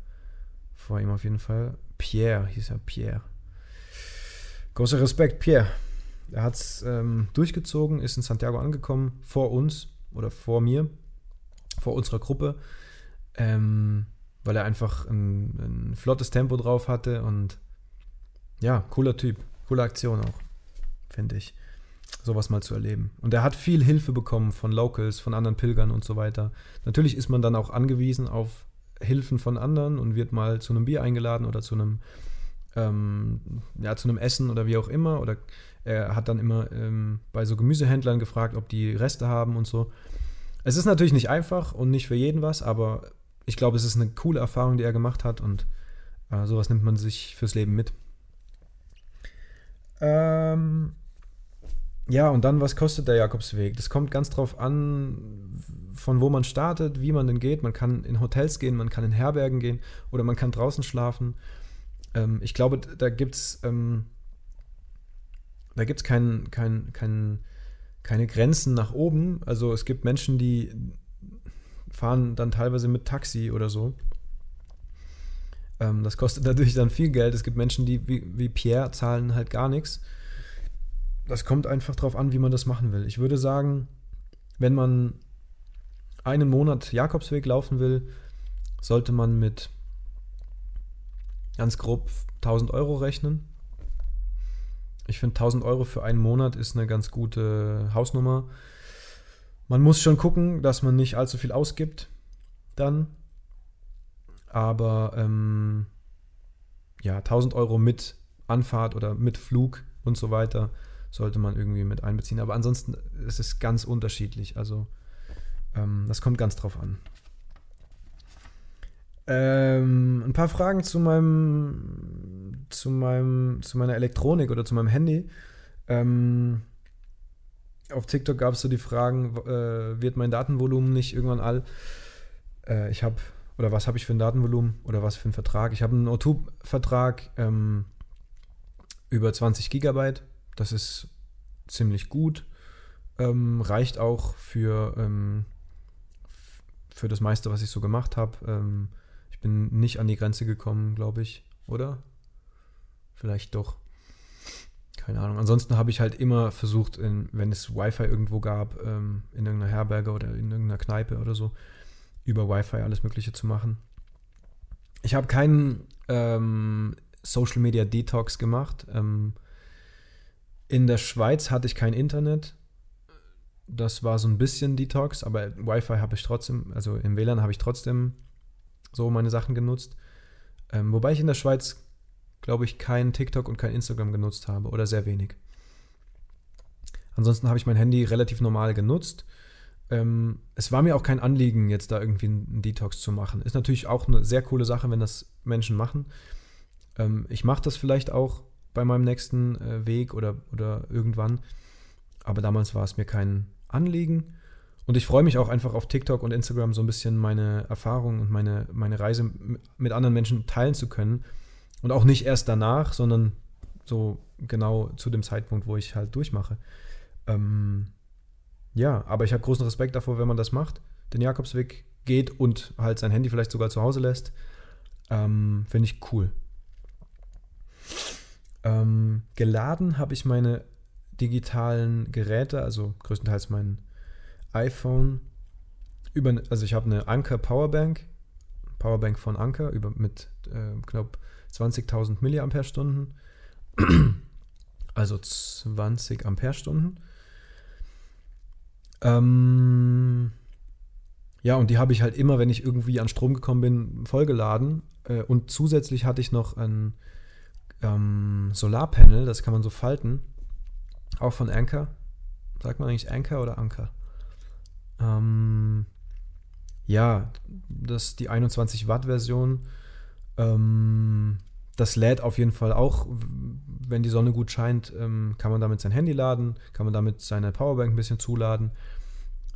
vor ihm auf jeden Fall. Pierre hieß er, Pierre. Großer Respekt, Pierre. Er hat es ähm, durchgezogen, ist in Santiago angekommen, vor uns oder vor mir, vor unserer Gruppe, ähm, weil er einfach ein, ein flottes Tempo drauf hatte und ja, cooler Typ, coole Aktion auch, finde ich sowas mal zu erleben. Und er hat viel Hilfe bekommen von Locals, von anderen Pilgern und so weiter. Natürlich ist man dann auch angewiesen auf Hilfen von anderen und wird mal zu einem Bier eingeladen oder zu einem, ähm, ja, zu einem Essen oder wie auch immer. Oder er hat dann immer ähm, bei so Gemüsehändlern gefragt, ob die Reste haben und so. Es ist natürlich nicht einfach und nicht für jeden was, aber ich glaube, es ist eine coole Erfahrung, die er gemacht hat und äh, sowas nimmt man sich fürs Leben mit. Ähm, ja, und dann, was kostet der Jakobsweg? Das kommt ganz drauf an, von wo man startet, wie man denn geht. Man kann in Hotels gehen, man kann in Herbergen gehen oder man kann draußen schlafen. Ähm, ich glaube, da gibt es ähm, da gibt's kein, kein, kein, keine Grenzen nach oben. Also es gibt Menschen, die fahren dann teilweise mit Taxi oder so. Ähm, das kostet [laughs] natürlich dann viel Geld. Es gibt Menschen, die wie, wie Pierre zahlen halt gar nichts das kommt einfach darauf an, wie man das machen will. Ich würde sagen, wenn man einen Monat Jakobsweg laufen will, sollte man mit ganz grob 1000 Euro rechnen. Ich finde 1000 Euro für einen Monat ist eine ganz gute Hausnummer. Man muss schon gucken, dass man nicht allzu viel ausgibt dann. Aber ähm, ja, 1000 Euro mit Anfahrt oder mit Flug und so weiter sollte man irgendwie mit einbeziehen. Aber ansonsten ist es ganz unterschiedlich. Also ähm, das kommt ganz drauf an. Ähm, ein paar Fragen zu meinem, zu meinem, zu meiner Elektronik oder zu meinem Handy. Ähm, auf TikTok gab es so die Fragen, äh, wird mein Datenvolumen nicht irgendwann all? Äh, ich habe, oder was habe ich für ein Datenvolumen oder was für einen Vertrag? Ich habe einen O2-Vertrag ähm, über 20 Gigabyte das ist ziemlich gut. Ähm, reicht auch für, ähm, für das meiste, was ich so gemacht habe. Ähm, ich bin nicht an die Grenze gekommen, glaube ich, oder? Vielleicht doch. Keine Ahnung. Ansonsten habe ich halt immer versucht, in, wenn es Wi-Fi irgendwo gab, ähm, in irgendeiner Herberge oder in irgendeiner Kneipe oder so, über Wi-Fi alles Mögliche zu machen. Ich habe keinen ähm, Social Media Detox gemacht. Ähm, in der Schweiz hatte ich kein Internet. Das war so ein bisschen Detox, aber Wi-Fi habe ich trotzdem, also im WLAN habe ich trotzdem so meine Sachen genutzt. Ähm, wobei ich in der Schweiz, glaube ich, kein TikTok und kein Instagram genutzt habe oder sehr wenig. Ansonsten habe ich mein Handy relativ normal genutzt. Ähm, es war mir auch kein Anliegen, jetzt da irgendwie einen Detox zu machen. Ist natürlich auch eine sehr coole Sache, wenn das Menschen machen. Ähm, ich mache das vielleicht auch, bei meinem nächsten äh, Weg oder, oder irgendwann. Aber damals war es mir kein Anliegen. Und ich freue mich auch einfach auf TikTok und Instagram so ein bisschen meine Erfahrungen und meine, meine Reise mit anderen Menschen teilen zu können. Und auch nicht erst danach, sondern so genau zu dem Zeitpunkt, wo ich halt durchmache. Ähm, ja, aber ich habe großen Respekt davor, wenn man das macht, den Jakobsweg geht und halt sein Handy vielleicht sogar zu Hause lässt. Ähm, Finde ich cool. Ähm, geladen habe ich meine digitalen Geräte, also größtenteils mein iPhone, über, also ich habe eine Anker Powerbank, Powerbank von Anker über, mit äh, knapp 20.000 Milliampere-Stunden, also 20 Ampere-Stunden. Ähm, ja, und die habe ich halt immer, wenn ich irgendwie an Strom gekommen bin, vollgeladen. Äh, und zusätzlich hatte ich noch ein ähm, Solarpanel, das kann man so falten, auch von Anker. Sagt man eigentlich Anker oder Anker? Ähm, ja, das ist die 21 Watt Version. Ähm, das lädt auf jeden Fall auch, wenn die Sonne gut scheint, ähm, kann man damit sein Handy laden, kann man damit seine Powerbank ein bisschen zuladen.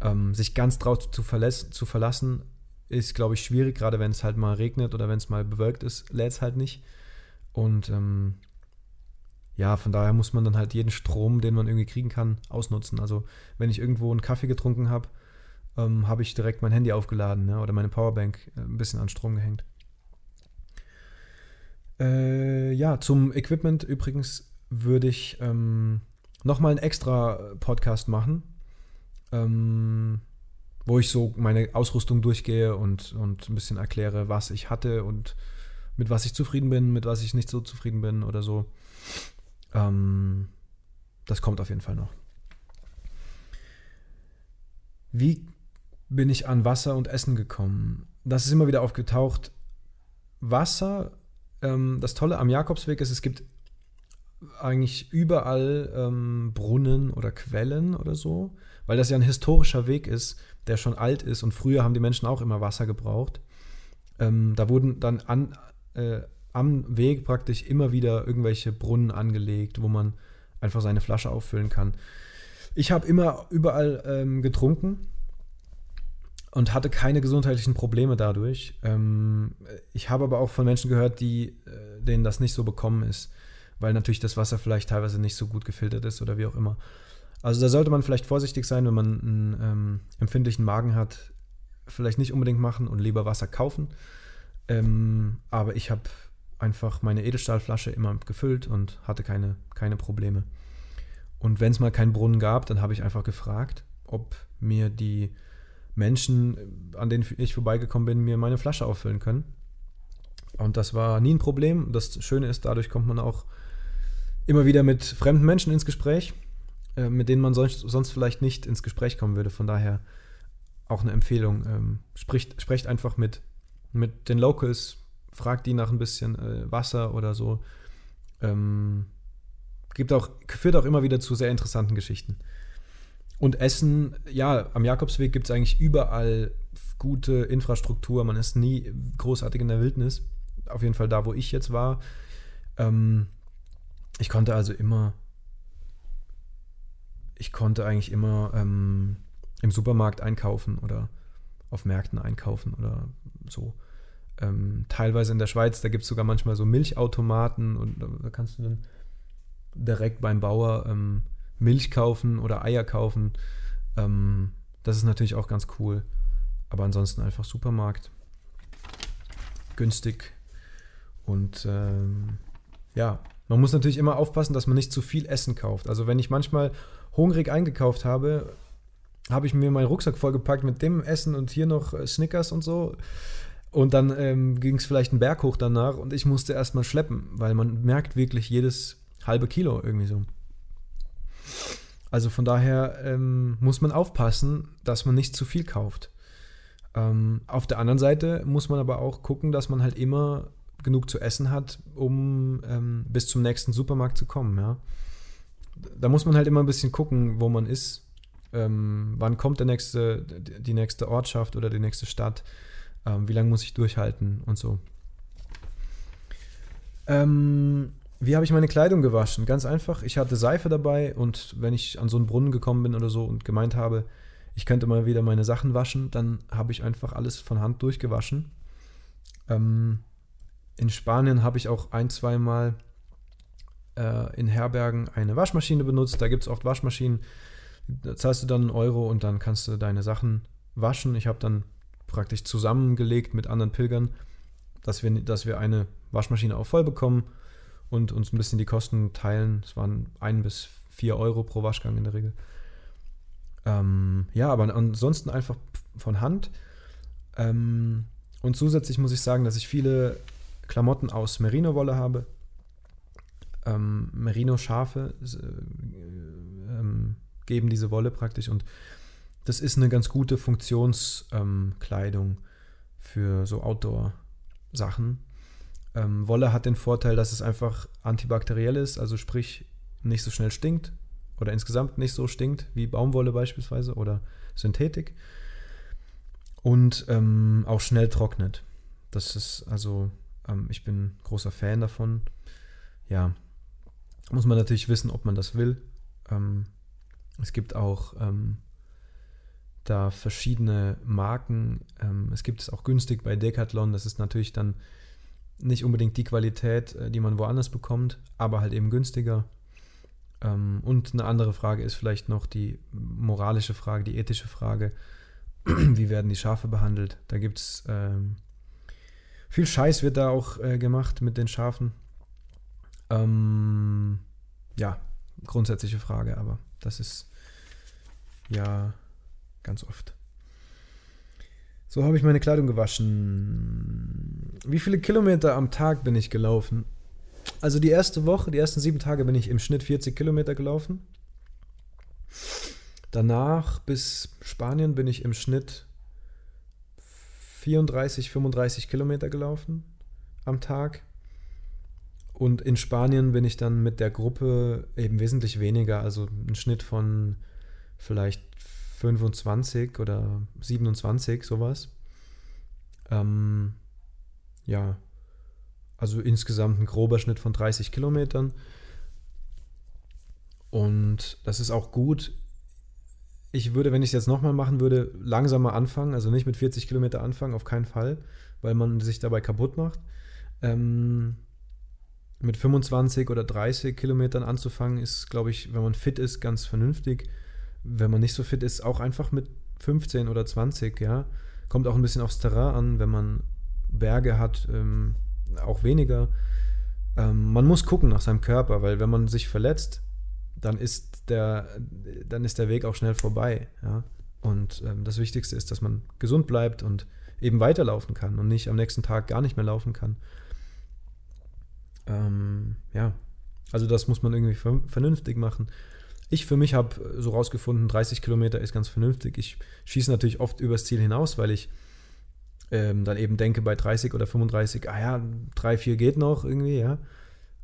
Ähm, sich ganz drauf zu, zu verlassen, ist, glaube ich, schwierig, gerade wenn es halt mal regnet oder wenn es mal bewölkt ist, lädt es halt nicht. Und ähm, ja, von daher muss man dann halt jeden Strom, den man irgendwie kriegen kann, ausnutzen. Also wenn ich irgendwo einen Kaffee getrunken habe, ähm, habe ich direkt mein Handy aufgeladen ne, oder meine Powerbank äh, ein bisschen an Strom gehängt. Äh, ja, zum Equipment übrigens würde ich ähm, nochmal einen extra Podcast machen, ähm, wo ich so meine Ausrüstung durchgehe und, und ein bisschen erkläre, was ich hatte und mit was ich zufrieden bin, mit was ich nicht so zufrieden bin oder so. Ähm, das kommt auf jeden Fall noch. Wie bin ich an Wasser und Essen gekommen? Das ist immer wieder aufgetaucht. Wasser, ähm, das Tolle am Jakobsweg ist, es gibt eigentlich überall ähm, Brunnen oder Quellen oder so, weil das ja ein historischer Weg ist, der schon alt ist und früher haben die Menschen auch immer Wasser gebraucht. Ähm, da wurden dann an, äh, am Weg praktisch immer wieder irgendwelche Brunnen angelegt, wo man einfach seine Flasche auffüllen kann. Ich habe immer überall ähm, getrunken und hatte keine gesundheitlichen Probleme dadurch. Ähm, ich habe aber auch von Menschen gehört, die, äh, denen das nicht so bekommen ist, weil natürlich das Wasser vielleicht teilweise nicht so gut gefiltert ist oder wie auch immer. Also da sollte man vielleicht vorsichtig sein, wenn man einen ähm, empfindlichen Magen hat, vielleicht nicht unbedingt machen und lieber Wasser kaufen. Ähm, aber ich habe einfach meine Edelstahlflasche immer gefüllt und hatte keine, keine Probleme. Und wenn es mal keinen Brunnen gab, dann habe ich einfach gefragt, ob mir die Menschen, an denen ich vorbeigekommen bin, mir meine Flasche auffüllen können. Und das war nie ein Problem. Das Schöne ist, dadurch kommt man auch immer wieder mit fremden Menschen ins Gespräch, äh, mit denen man sonst, sonst vielleicht nicht ins Gespräch kommen würde. Von daher auch eine Empfehlung. Ähm, spricht, sprecht einfach mit, mit den Locals, fragt die nach ein bisschen äh, Wasser oder so. Ähm, gibt auch, führt auch immer wieder zu sehr interessanten Geschichten. Und Essen, ja, am Jakobsweg gibt es eigentlich überall gute Infrastruktur. Man ist nie großartig in der Wildnis. Auf jeden Fall da, wo ich jetzt war. Ähm, ich konnte also immer, ich konnte eigentlich immer ähm, im Supermarkt einkaufen oder auf Märkten einkaufen oder so. Ähm, teilweise in der Schweiz, da gibt es sogar manchmal so Milchautomaten und da kannst du dann direkt beim Bauer ähm, Milch kaufen oder Eier kaufen. Ähm, das ist natürlich auch ganz cool. Aber ansonsten einfach Supermarkt. Günstig. Und ähm, ja, man muss natürlich immer aufpassen, dass man nicht zu viel Essen kauft. Also wenn ich manchmal hungrig eingekauft habe, habe ich mir meinen Rucksack vollgepackt mit dem Essen und hier noch äh, Snickers und so. Und dann ähm, ging es vielleicht einen Berg hoch danach und ich musste erstmal schleppen, weil man merkt wirklich jedes halbe Kilo irgendwie so. Also von daher ähm, muss man aufpassen, dass man nicht zu viel kauft. Ähm, auf der anderen Seite muss man aber auch gucken, dass man halt immer genug zu essen hat, um ähm, bis zum nächsten Supermarkt zu kommen. Ja? Da muss man halt immer ein bisschen gucken, wo man ist. Ähm, wann kommt der nächste, die nächste Ortschaft oder die nächste Stadt? Ähm, wie lange muss ich durchhalten und so. Ähm, wie habe ich meine Kleidung gewaschen? Ganz einfach. Ich hatte Seife dabei und wenn ich an so einen Brunnen gekommen bin oder so und gemeint habe, ich könnte mal wieder meine Sachen waschen, dann habe ich einfach alles von Hand durchgewaschen. Ähm, in Spanien habe ich auch ein, zweimal äh, in Herbergen eine Waschmaschine benutzt. Da gibt es oft Waschmaschinen. Da zahlst du dann einen Euro und dann kannst du deine Sachen waschen. Ich habe dann praktisch zusammengelegt mit anderen Pilgern, dass wir, dass wir eine Waschmaschine auch voll bekommen und uns ein bisschen die Kosten teilen. Es waren ein bis vier Euro pro Waschgang in der Regel. Ähm, ja, aber ansonsten einfach von Hand. Ähm, und zusätzlich muss ich sagen, dass ich viele Klamotten aus Merino-Wolle habe. Ähm, Merino-Schafe äh, ähm, geben diese Wolle praktisch und das ist eine ganz gute Funktionskleidung ähm, für so Outdoor-Sachen. Ähm, Wolle hat den Vorteil, dass es einfach antibakteriell ist, also sprich nicht so schnell stinkt oder insgesamt nicht so stinkt wie Baumwolle beispielsweise oder Synthetik und ähm, auch schnell trocknet. Das ist also, ähm, ich bin großer Fan davon. Ja, muss man natürlich wissen, ob man das will. Ähm, es gibt auch ähm, da verschiedene Marken. Ähm, es gibt es auch günstig bei Decathlon. Das ist natürlich dann nicht unbedingt die Qualität, äh, die man woanders bekommt, aber halt eben günstiger. Ähm, und eine andere Frage ist vielleicht noch die moralische Frage, die ethische Frage. [clears throat] Wie werden die Schafe behandelt? Da gibt es ähm, viel Scheiß wird da auch äh, gemacht mit den Schafen. Ähm, ja, grundsätzliche Frage, aber das ist ja ganz oft. So habe ich meine Kleidung gewaschen. Wie viele Kilometer am Tag bin ich gelaufen? Also die erste Woche, die ersten sieben Tage bin ich im Schnitt 40 Kilometer gelaufen. Danach bis Spanien bin ich im Schnitt 34, 35 Kilometer gelaufen am Tag. Und in Spanien bin ich dann mit der Gruppe eben wesentlich weniger, also ein Schnitt von vielleicht 25 oder 27, sowas. Ähm, ja, also insgesamt ein grober Schnitt von 30 Kilometern. Und das ist auch gut. ich würde, wenn ich es jetzt nochmal machen würde, langsamer anfangen, also nicht mit 40 Kilometer anfangen, auf keinen Fall, weil man sich dabei kaputt macht. Ähm, mit 25 oder 30 Kilometern anzufangen, ist, glaube ich, wenn man fit ist, ganz vernünftig. Wenn man nicht so fit ist, auch einfach mit 15 oder 20, ja. Kommt auch ein bisschen aufs Terrain an, wenn man Berge hat, ähm, auch weniger. Ähm, man muss gucken nach seinem Körper, weil wenn man sich verletzt, dann ist der, dann ist der Weg auch schnell vorbei. Ja? Und ähm, das Wichtigste ist, dass man gesund bleibt und eben weiterlaufen kann und nicht am nächsten Tag gar nicht mehr laufen kann. Ähm, ja, also das muss man irgendwie vernünftig machen. Ich für mich habe so rausgefunden, 30 Kilometer ist ganz vernünftig. Ich schieße natürlich oft übers Ziel hinaus, weil ich ähm, dann eben denke bei 30 oder 35, ah ja, 3, 4 geht noch irgendwie, ja.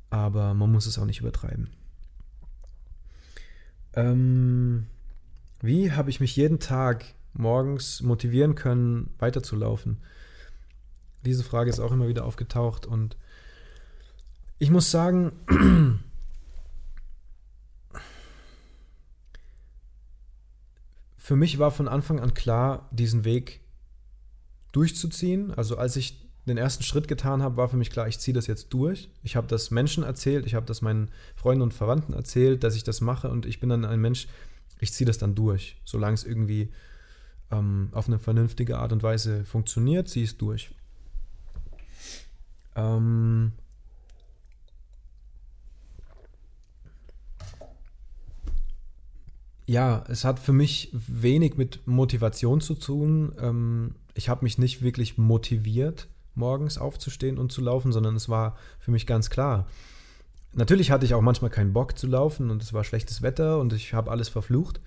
Aber man muss es auch nicht übertreiben. Ähm, wie habe ich mich jeden Tag morgens motivieren können, weiterzulaufen? Diese Frage ist auch immer wieder aufgetaucht und ich muss sagen, [clears throat] für mich war von Anfang an klar, diesen Weg durchzuziehen. Also als ich den ersten Schritt getan habe, war für mich klar, ich ziehe das jetzt durch. Ich habe das Menschen erzählt, ich habe das meinen Freunden und Verwandten erzählt, dass ich das mache und ich bin dann ein Mensch, ich ziehe das dann durch. Solange es irgendwie ähm, auf eine vernünftige Art und Weise funktioniert, ziehe ich es durch. Ähm ja, es hat für mich wenig mit Motivation zu tun. Ähm, ich habe mich nicht wirklich motiviert morgens aufzustehen und zu laufen, sondern es war für mich ganz klar. Natürlich hatte ich auch manchmal keinen Bock zu laufen und es war schlechtes Wetter und ich habe alles verflucht.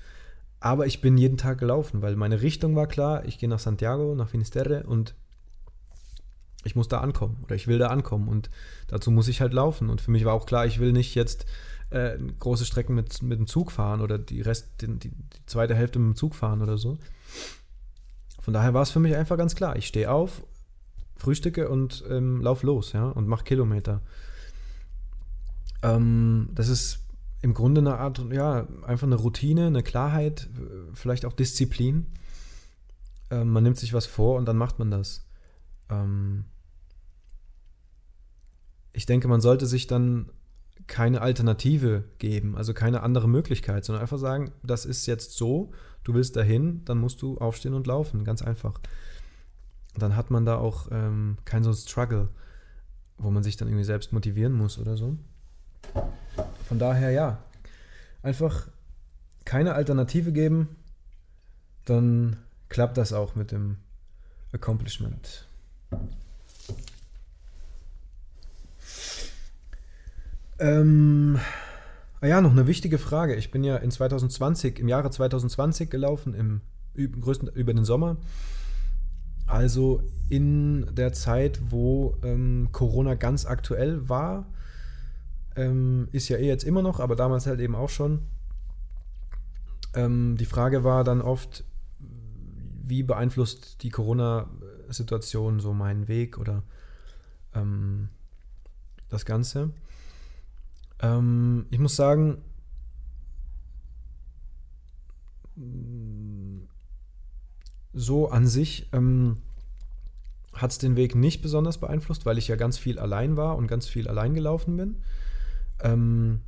Aber ich bin jeden Tag gelaufen, weil meine Richtung war klar. Ich gehe nach Santiago, nach Finisterre und ich muss da ankommen oder ich will da ankommen und dazu muss ich halt laufen. Und für mich war auch klar, ich will nicht jetzt äh, große Strecken mit, mit dem Zug fahren oder die, Rest, die, die, zweite Hälfte mit dem Zug fahren oder so. Von daher war es für mich einfach ganz klar. Ich stehe auf, frühstücke und ähm, lauf los, ja, und mach Kilometer. Ähm, das ist im Grunde eine Art, ja, einfach eine Routine, eine Klarheit, vielleicht auch Disziplin. Ähm, man nimmt sich was vor und dann macht man das. Ähm, ich denke, man sollte sich dann keine Alternative geben, also keine andere Möglichkeit, sondern einfach sagen, das ist jetzt so, du willst dahin, dann musst du aufstehen und laufen, ganz einfach dann hat man da auch ähm, keinen so Struggle, wo man sich dann irgendwie selbst motivieren muss oder so. Von daher ja, einfach keine Alternative geben, dann klappt das auch mit dem Accomplishment. Ähm, ah ja, noch eine wichtige Frage. Ich bin ja in 2020, im Jahre 2020 gelaufen, im größten, über den Sommer. Also in der Zeit, wo ähm, Corona ganz aktuell war, ähm, ist ja eh jetzt immer noch, aber damals halt eben auch schon. Ähm, die Frage war dann oft, wie beeinflusst die Corona-Situation so meinen Weg oder ähm, das Ganze. Ähm, ich muss sagen, so an sich ähm, hat es den Weg nicht besonders beeinflusst, weil ich ja ganz viel allein war und ganz viel allein gelaufen bin. Ähm,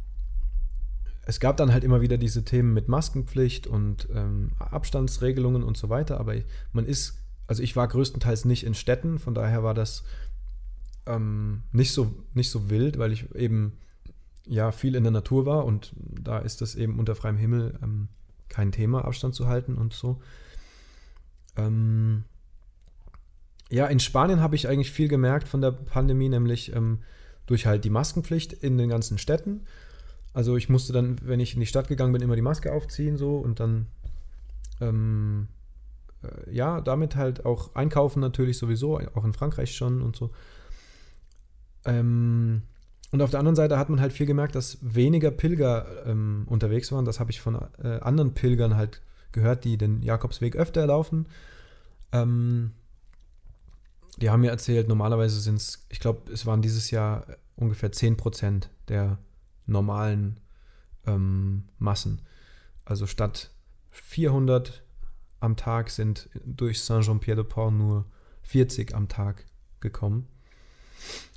es gab dann halt immer wieder diese Themen mit Maskenpflicht und ähm, Abstandsregelungen und so weiter, aber man ist, also ich war größtenteils nicht in Städten, von daher war das ähm, nicht, so, nicht so wild, weil ich eben ja viel in der Natur war und da ist das eben unter freiem Himmel ähm, kein Thema, Abstand zu halten und so. Ähm, ja, in Spanien habe ich eigentlich viel gemerkt von der Pandemie, nämlich ähm, durch halt die Maskenpflicht in den ganzen Städten. Also ich musste dann, wenn ich in die Stadt gegangen bin, immer die Maske aufziehen so und dann ähm, äh, ja, damit halt auch einkaufen natürlich sowieso, auch in Frankreich schon und so. Ähm, und auf der anderen Seite hat man halt viel gemerkt, dass weniger Pilger ähm, unterwegs waren. Das habe ich von äh, anderen Pilgern halt gehört, die den Jakobsweg öfter laufen. Ähm, die haben mir erzählt, normalerweise sind es, ich glaube, es waren dieses Jahr ungefähr 10% der normalen ähm, Massen. Also statt 400 am Tag sind durch Saint-Jean-Pierre-de-Port nur 40 am Tag gekommen.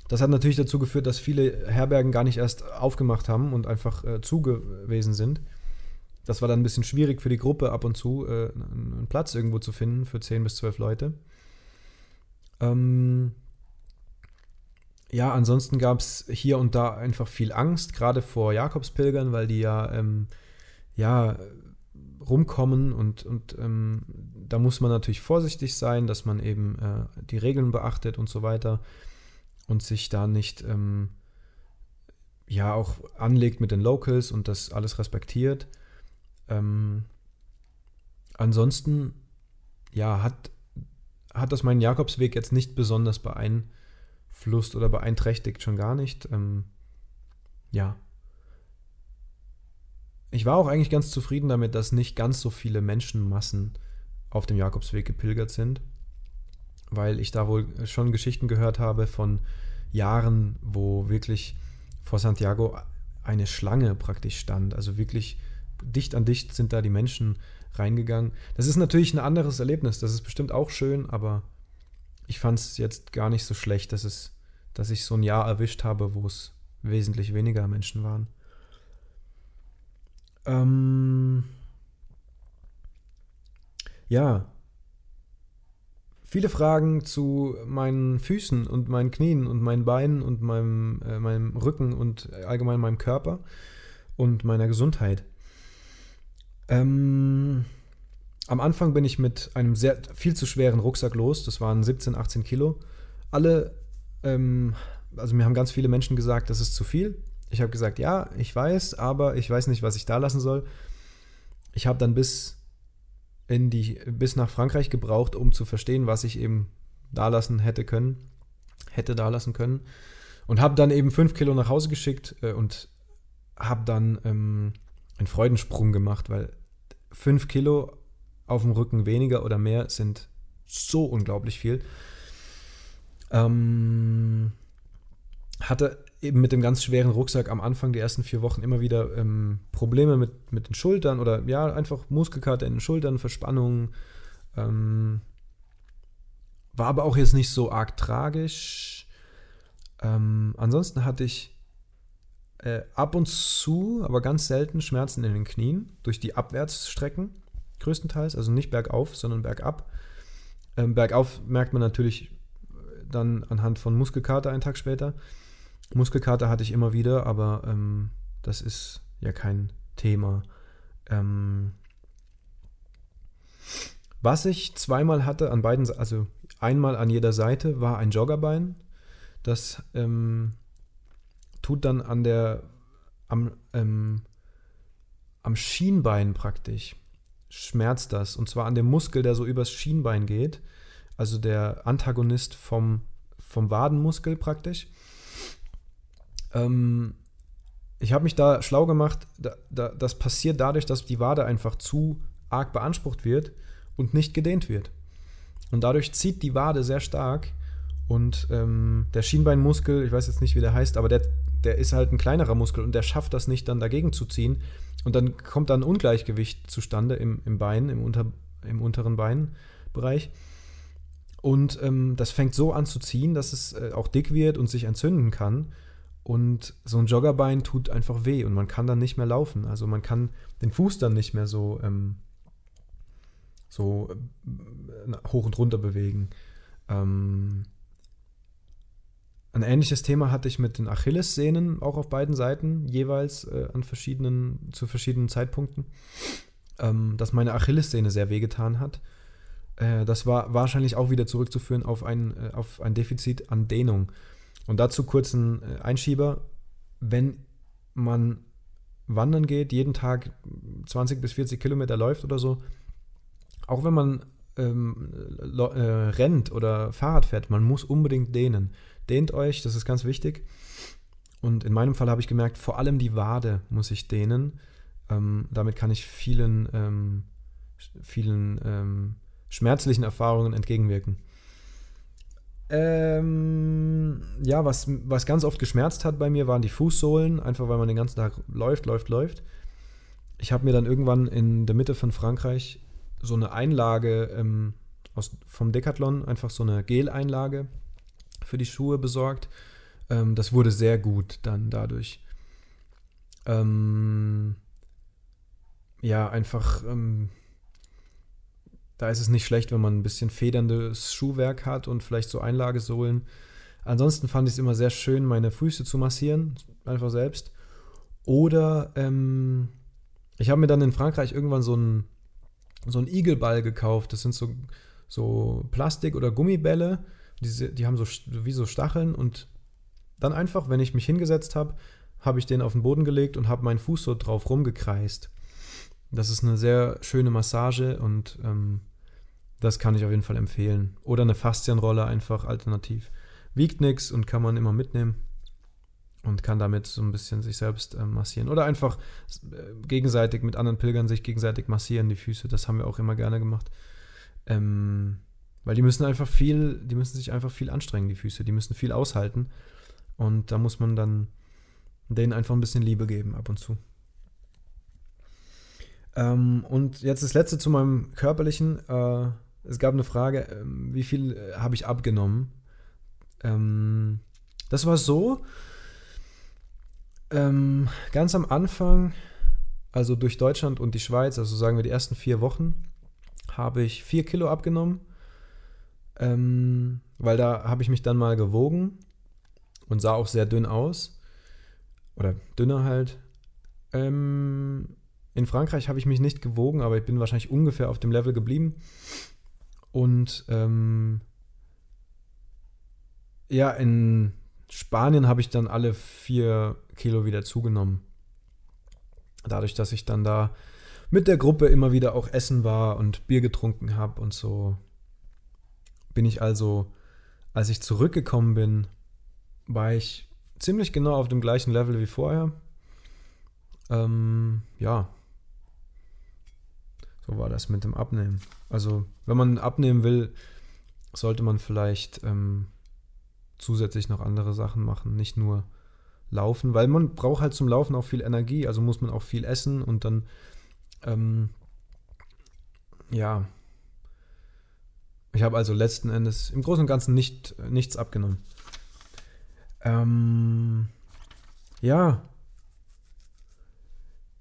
Das hat natürlich dazu geführt, dass viele Herbergen gar nicht erst aufgemacht haben und einfach äh, zu gewesen sind. Das war dann ein bisschen schwierig für die Gruppe ab und zu, äh, einen Platz irgendwo zu finden für 10 bis 12 Leute. Ähm ja, ansonsten gab es hier und da einfach viel Angst, gerade vor Jakobspilgern, weil die ja, ähm, ja rumkommen und, und ähm, da muss man natürlich vorsichtig sein, dass man eben äh, die Regeln beachtet und so weiter und sich da nicht ähm, ja auch anlegt mit den Locals und das alles respektiert. Ähm, ansonsten ja hat, hat das meinen Jakobsweg jetzt nicht besonders beeinflusst oder beeinträchtigt, schon gar nicht. Ähm, ja, ich war auch eigentlich ganz zufrieden damit, dass nicht ganz so viele Menschenmassen auf dem Jakobsweg gepilgert sind, weil ich da wohl schon Geschichten gehört habe von Jahren, wo wirklich vor Santiago eine Schlange praktisch stand. Also wirklich dicht an dicht sind da die Menschen reingegangen. Das ist natürlich ein anderes Erlebnis, das ist bestimmt auch schön, aber ich fand es jetzt gar nicht so schlecht, dass, es, dass ich so ein Jahr erwischt habe, wo es wesentlich weniger Menschen waren. Ähm, ja. Viele Fragen zu meinen Füßen und meinen Knien und meinen Beinen und meinem, äh, meinem Rücken und allgemein meinem Körper und meiner Gesundheit. Ähm, am Anfang bin ich mit einem sehr viel zu schweren Rucksack los. Das waren 17, 18 Kilo. Alle, ähm, also mir haben ganz viele Menschen gesagt, das ist zu viel. Ich habe gesagt, ja, ich weiß, aber ich weiß nicht, was ich da lassen soll. Ich habe dann bis in die bis nach Frankreich gebraucht, um zu verstehen, was ich eben da lassen hätte können, hätte da lassen können und habe dann eben fünf Kilo nach Hause geschickt äh, und habe dann ähm, einen Freudensprung gemacht, weil fünf Kilo auf dem Rücken weniger oder mehr sind so unglaublich viel. Ähm, hatte eben mit dem ganz schweren Rucksack am Anfang die ersten vier Wochen immer wieder ähm, Probleme mit, mit den Schultern oder ja, einfach Muskelkater in den Schultern, Verspannungen. Ähm, war aber auch jetzt nicht so arg tragisch. Ähm, ansonsten hatte ich äh, ab und zu, aber ganz selten Schmerzen in den Knien durch die Abwärtsstrecken, größtenteils, also nicht bergauf, sondern bergab. Ähm, bergauf merkt man natürlich dann anhand von Muskelkater einen Tag später. Muskelkater hatte ich immer wieder, aber ähm, das ist ja kein Thema. Ähm, was ich zweimal hatte an beiden, also einmal an jeder Seite, war ein Joggerbein. Das ähm, tut dann an der, am, ähm, am Schienbein praktisch, schmerzt das. Und zwar an dem Muskel, der so übers Schienbein geht. Also der Antagonist vom, vom Wadenmuskel praktisch. Ähm, ich habe mich da schlau gemacht. Da, da, das passiert dadurch, dass die Wade einfach zu arg beansprucht wird und nicht gedehnt wird. Und dadurch zieht die Wade sehr stark und ähm, der Schienbeinmuskel, ich weiß jetzt nicht, wie der heißt, aber der, der ist halt ein kleinerer Muskel und der schafft das nicht dann dagegen zu ziehen. Und dann kommt dann Ungleichgewicht zustande im, im Bein, im, unter, im unteren Beinbereich. Und ähm, das fängt so an zu ziehen, dass es äh, auch dick wird und sich entzünden kann. Und so ein Joggerbein tut einfach weh und man kann dann nicht mehr laufen. Also man kann den Fuß dann nicht mehr so, ähm, so äh, hoch und runter bewegen. Ähm, ein ähnliches Thema hatte ich mit den Achillessehnen, auch auf beiden Seiten, jeweils äh, an verschiedenen, zu verschiedenen Zeitpunkten, ähm, dass meine Achillessehne sehr wehgetan hat. Äh, das war wahrscheinlich auch wieder zurückzuführen auf ein, äh, auf ein Defizit an Dehnung. Und dazu kurz ein äh, Einschieber. Wenn man wandern geht, jeden Tag 20 bis 40 Kilometer läuft oder so, auch wenn man ähm, äh, rennt oder Fahrrad fährt, man muss unbedingt dehnen. Dehnt euch, das ist ganz wichtig. Und in meinem Fall habe ich gemerkt, vor allem die Wade muss ich dehnen. Ähm, damit kann ich vielen, ähm, vielen ähm, schmerzlichen Erfahrungen entgegenwirken. Ähm, ja, was, was ganz oft geschmerzt hat bei mir, waren die Fußsohlen, einfach weil man den ganzen Tag läuft, läuft, läuft. ich habe mir dann irgendwann in der Mitte von Frankreich so eine Einlage ähm, aus, vom Decathlon, einfach so eine Gel-Einlage für die Schuhe besorgt. Ähm, das wurde sehr gut dann dadurch. Ähm, ja, einfach, ähm, da ist es nicht schlecht, wenn man ein bisschen federndes Schuhwerk hat und vielleicht so Einlagesohlen. Ansonsten fand ich es immer sehr schön, meine Füße zu massieren, einfach selbst. Oder ähm, ich habe mir dann in Frankreich irgendwann so einen so Igelball gekauft. Das sind so, so Plastik- oder Gummibälle. Die, die haben so wie so Stacheln und dann einfach, wenn ich mich hingesetzt habe, habe ich den auf den Boden gelegt und habe meinen Fuß so drauf rumgekreist. Das ist eine sehr schöne Massage und ähm, das kann ich auf jeden Fall empfehlen. Oder eine Faszienrolle einfach alternativ. Wiegt nichts und kann man immer mitnehmen und kann damit so ein bisschen sich selbst äh, massieren. Oder einfach äh, gegenseitig mit anderen Pilgern sich gegenseitig massieren, die Füße. Das haben wir auch immer gerne gemacht. Ähm, weil die müssen einfach viel, die müssen sich einfach viel anstrengen, die Füße. Die müssen viel aushalten. Und da muss man dann denen einfach ein bisschen Liebe geben ab und zu. Ähm, und jetzt das letzte zu meinem körperlichen. Äh, es gab eine Frage, äh, wie viel äh, habe ich abgenommen? Ähm, das war so, ähm, ganz am Anfang, also durch Deutschland und die Schweiz, also sagen wir die ersten vier Wochen, habe ich vier Kilo abgenommen, ähm, weil da habe ich mich dann mal gewogen und sah auch sehr dünn aus. Oder dünner halt. Ähm, in Frankreich habe ich mich nicht gewogen, aber ich bin wahrscheinlich ungefähr auf dem Level geblieben. Und ähm, ja, in Spanien habe ich dann alle vier Kilo wieder zugenommen. Dadurch, dass ich dann da mit der Gruppe immer wieder auch essen war und Bier getrunken habe und so, bin ich also, als ich zurückgekommen bin, war ich ziemlich genau auf dem gleichen Level wie vorher. Ähm, ja, so war das mit dem Abnehmen. Also, wenn man abnehmen will, sollte man vielleicht ähm, zusätzlich noch andere Sachen machen, nicht nur laufen, weil man braucht halt zum Laufen auch viel Energie, also muss man auch viel essen und dann, ähm, ja, ich habe also letzten Endes im Großen und Ganzen nicht, nichts abgenommen. Ähm, ja,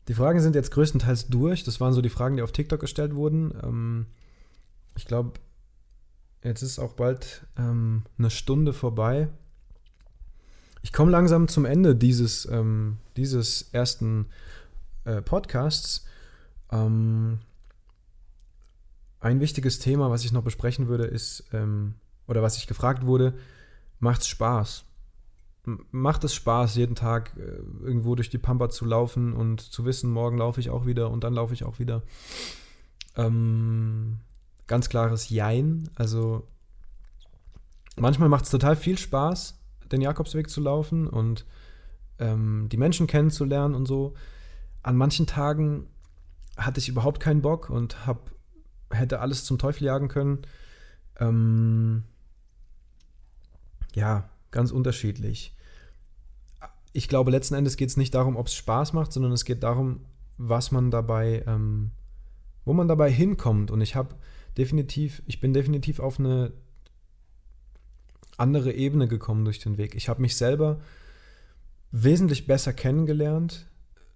die Fragen sind jetzt größtenteils durch. Das waren so die Fragen, die auf TikTok gestellt wurden. Ähm, ich glaube, Jetzt ist auch bald ähm, eine Stunde vorbei. Ich komme langsam zum Ende dieses, ähm, dieses ersten äh, Podcasts. Ähm, ein wichtiges Thema, was ich noch besprechen würde, ist, ähm, oder was ich gefragt wurde, macht es Spaß? Macht es Spaß, jeden Tag äh, irgendwo durch die Pampa zu laufen und zu wissen, morgen laufe ich auch wieder und dann laufe ich auch wieder? Ähm, ganz klares Jein. Also manchmal macht es total viel Spaß, den Jakobsweg zu laufen und ähm, die Menschen kennenzulernen und so. An manchen Tagen hatte ich überhaupt keinen Bock und hab, hätte alles zum Teufel jagen können. Ähm, ja, ganz unterschiedlich. Ich glaube, letzten Endes geht es nicht darum, ob es Spaß macht, sondern es geht darum, was man dabei, ähm, wo man dabei hinkommt. Und ich habe definitiv, ich bin definitiv auf eine andere Ebene gekommen durch den Weg. Ich habe mich selber wesentlich besser kennengelernt,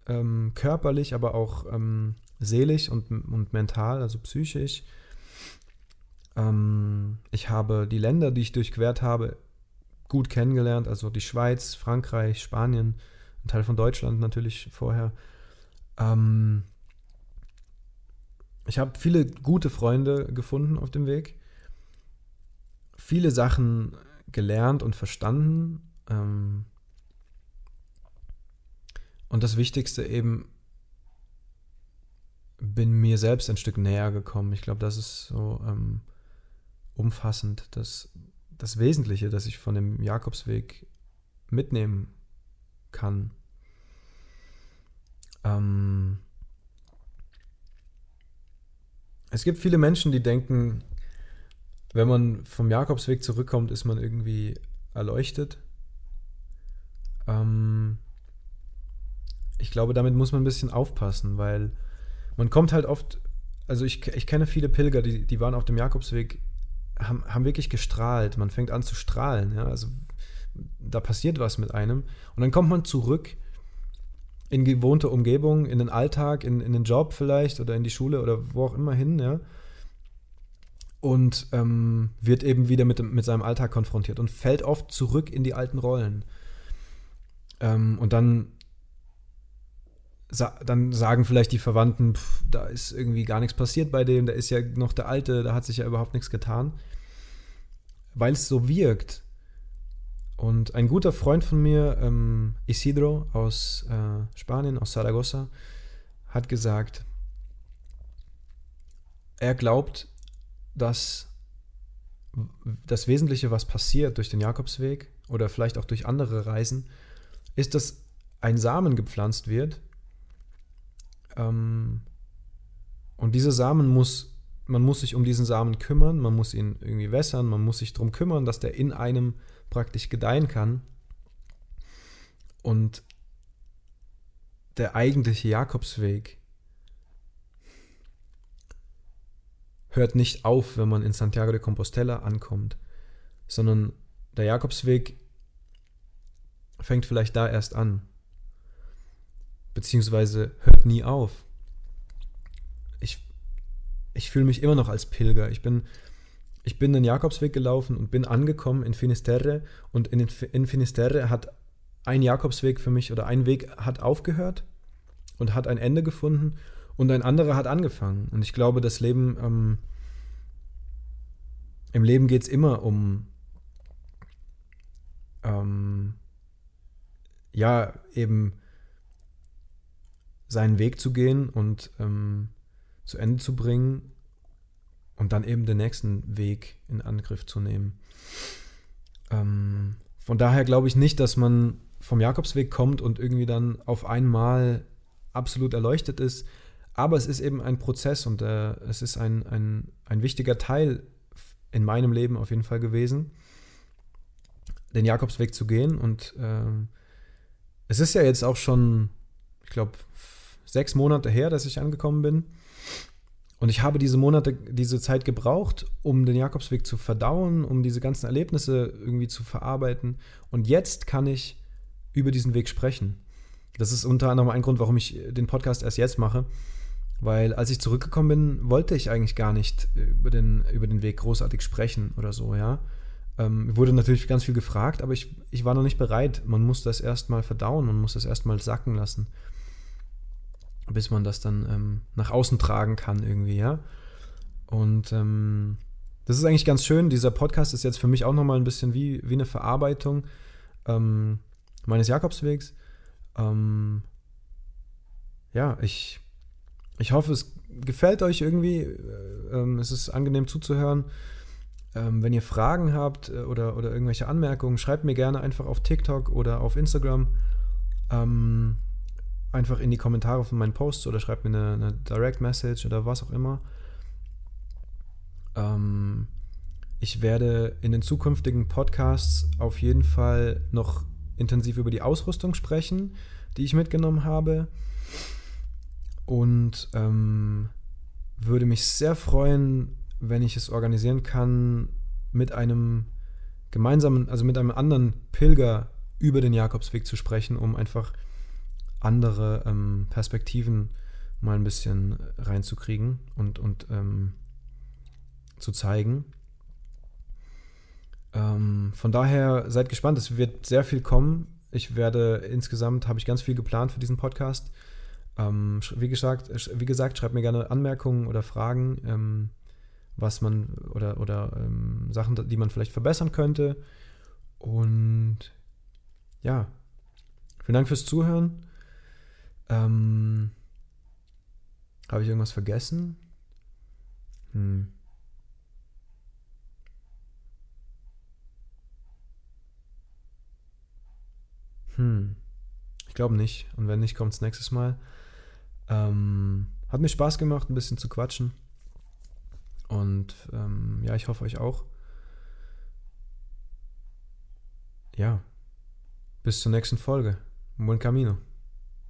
ähm, körperlich, aber auch ähm, seelisch und, und mental, also psychisch. Ähm, ich habe die Länder, die ich durchquert habe, gut kennengelernt, also die Schweiz, Frankreich, Spanien, ein Teil von Deutschland natürlich vorher. Ähm, ich habe viele gute Freunde gefunden auf dem Weg. Viele Sachen gelernt und verstanden. Ähm, und das Wichtigste eben, bin mir selbst ein Stück näher gekommen. Ich glaube, das ist so ähm, umfassend, das, das Wesentliche, das ich von dem Jakobsweg mitnehmen kann. Ähm, es gibt viele Menschen, die denken, wenn man vom Jakobsweg zurückkommt, ist man irgendwie erleuchtet. Ähm, ich glaube, damit muss man ein bisschen aufpassen, weil man kommt halt oft, also ich, ich kenne viele Pilger, die, die waren auf dem Jakobsweg, haben, haben wirklich gestrahlt. Man fängt an zu strahlen, ja, also da passiert was mit einem. Und dann kommt man zurück in gewohnte Umgebung, in den Alltag, in, in den Job vielleicht oder in die Schule oder wo auch immer hin, ja. Und ähm, wird eben wieder mit, mit seinem Alltag konfrontiert und fällt oft zurück in die alten Rollen. Ähm, und dann, sa dann sagen vielleicht die Verwandten, pff, da ist irgendwie gar nichts passiert bei dem, der ist ja noch der Alte, da hat sich ja überhaupt nichts getan. Weil es so wirkt, und ein guter Freund von mir, ähm, Isidro aus äh, Spanien, aus Zaragoza, hat gesagt, er glaubt, dass das Wesentliche, was passiert durch den Jakobsweg oder vielleicht auch durch andere Reisen, ist, dass ein Samen gepflanzt wird. Ähm, und dieser Samen muss, man muss sich um diesen Samen kümmern, man muss ihn irgendwie wässern, man muss sich darum kümmern, dass der in einem praktisch gedeihen kann. Und der eigentliche Jakobsweg hört nicht auf, wenn man in Santiago de Compostela ankommt, sondern der Jakobsweg fängt vielleicht da erst an, beziehungsweise hört nie auf. Ich, ich fühle mich immer noch als Pilger. Ich bin ich bin den Jakobsweg gelaufen und bin angekommen in Finisterre und in, in Finisterre hat ein Jakobsweg für mich oder ein Weg hat aufgehört und hat ein Ende gefunden und ein anderer hat angefangen. Und ich glaube, das Leben, ähm, im Leben geht es immer um, ähm, ja, eben seinen Weg zu gehen und ähm, zu Ende zu bringen und dann eben den nächsten Weg in Angriff zu nehmen. Ähm, von daher glaube ich nicht, dass man vom Jakobsweg kommt und irgendwie dann auf einmal absolut erleuchtet ist. Aber es ist eben ein Prozess und äh, es ist ein, ein, ein wichtiger Teil in meinem Leben auf jeden Fall gewesen, den Jakobsweg zu gehen. Und äh, es ist ja jetzt auch schon, ich glaube, sechs Monate her, dass ich angekommen bin. Und ich habe diese Monate, diese Zeit gebraucht, um den Jakobsweg zu verdauen, um diese ganzen Erlebnisse irgendwie zu verarbeiten. Und jetzt kann ich über diesen Weg sprechen. Das ist unter anderem ein Grund, warum ich den Podcast erst jetzt mache. Weil als ich zurückgekommen bin, wollte ich eigentlich gar nicht über den, über den Weg großartig sprechen oder so, ja. Ähm, wurde natürlich ganz viel gefragt, aber ich, ich war noch nicht bereit. Man muss das erstmal verdauen, man muss das erstmal sacken lassen bis man das dann ähm, nach außen tragen kann irgendwie, ja. Und ähm, das ist eigentlich ganz schön. Dieser Podcast ist jetzt für mich auch nochmal ein bisschen wie, wie eine Verarbeitung ähm, meines Jakobswegs. Ähm, ja, ich, ich hoffe, es gefällt euch irgendwie. Äh, ähm, es ist angenehm zuzuhören. Ähm, wenn ihr Fragen habt äh, oder, oder irgendwelche Anmerkungen, schreibt mir gerne einfach auf TikTok oder auf Instagram. Ähm, einfach in die Kommentare von meinen Posts oder schreibt mir eine, eine Direct Message oder was auch immer. Ähm, ich werde in den zukünftigen Podcasts auf jeden Fall noch intensiv über die Ausrüstung sprechen, die ich mitgenommen habe. Und ähm, würde mich sehr freuen, wenn ich es organisieren kann, mit einem gemeinsamen, also mit einem anderen Pilger über den Jakobsweg zu sprechen, um einfach andere ähm, Perspektiven mal ein bisschen reinzukriegen und, und ähm, zu zeigen. Ähm, von daher seid gespannt, es wird sehr viel kommen. Ich werde insgesamt, habe ich ganz viel geplant für diesen Podcast. Ähm, wie, gesagt, wie gesagt, schreibt mir gerne Anmerkungen oder Fragen, ähm, was man oder, oder ähm, Sachen, die man vielleicht verbessern könnte. Und ja, vielen Dank fürs Zuhören. Ähm, Habe ich irgendwas vergessen? Hm. Hm. Ich glaube nicht. Und wenn nicht, kommt es nächstes Mal. Ähm, hat mir Spaß gemacht, ein bisschen zu quatschen. Und ähm, ja, ich hoffe euch auch. Ja. Bis zur nächsten Folge. Buen Camino.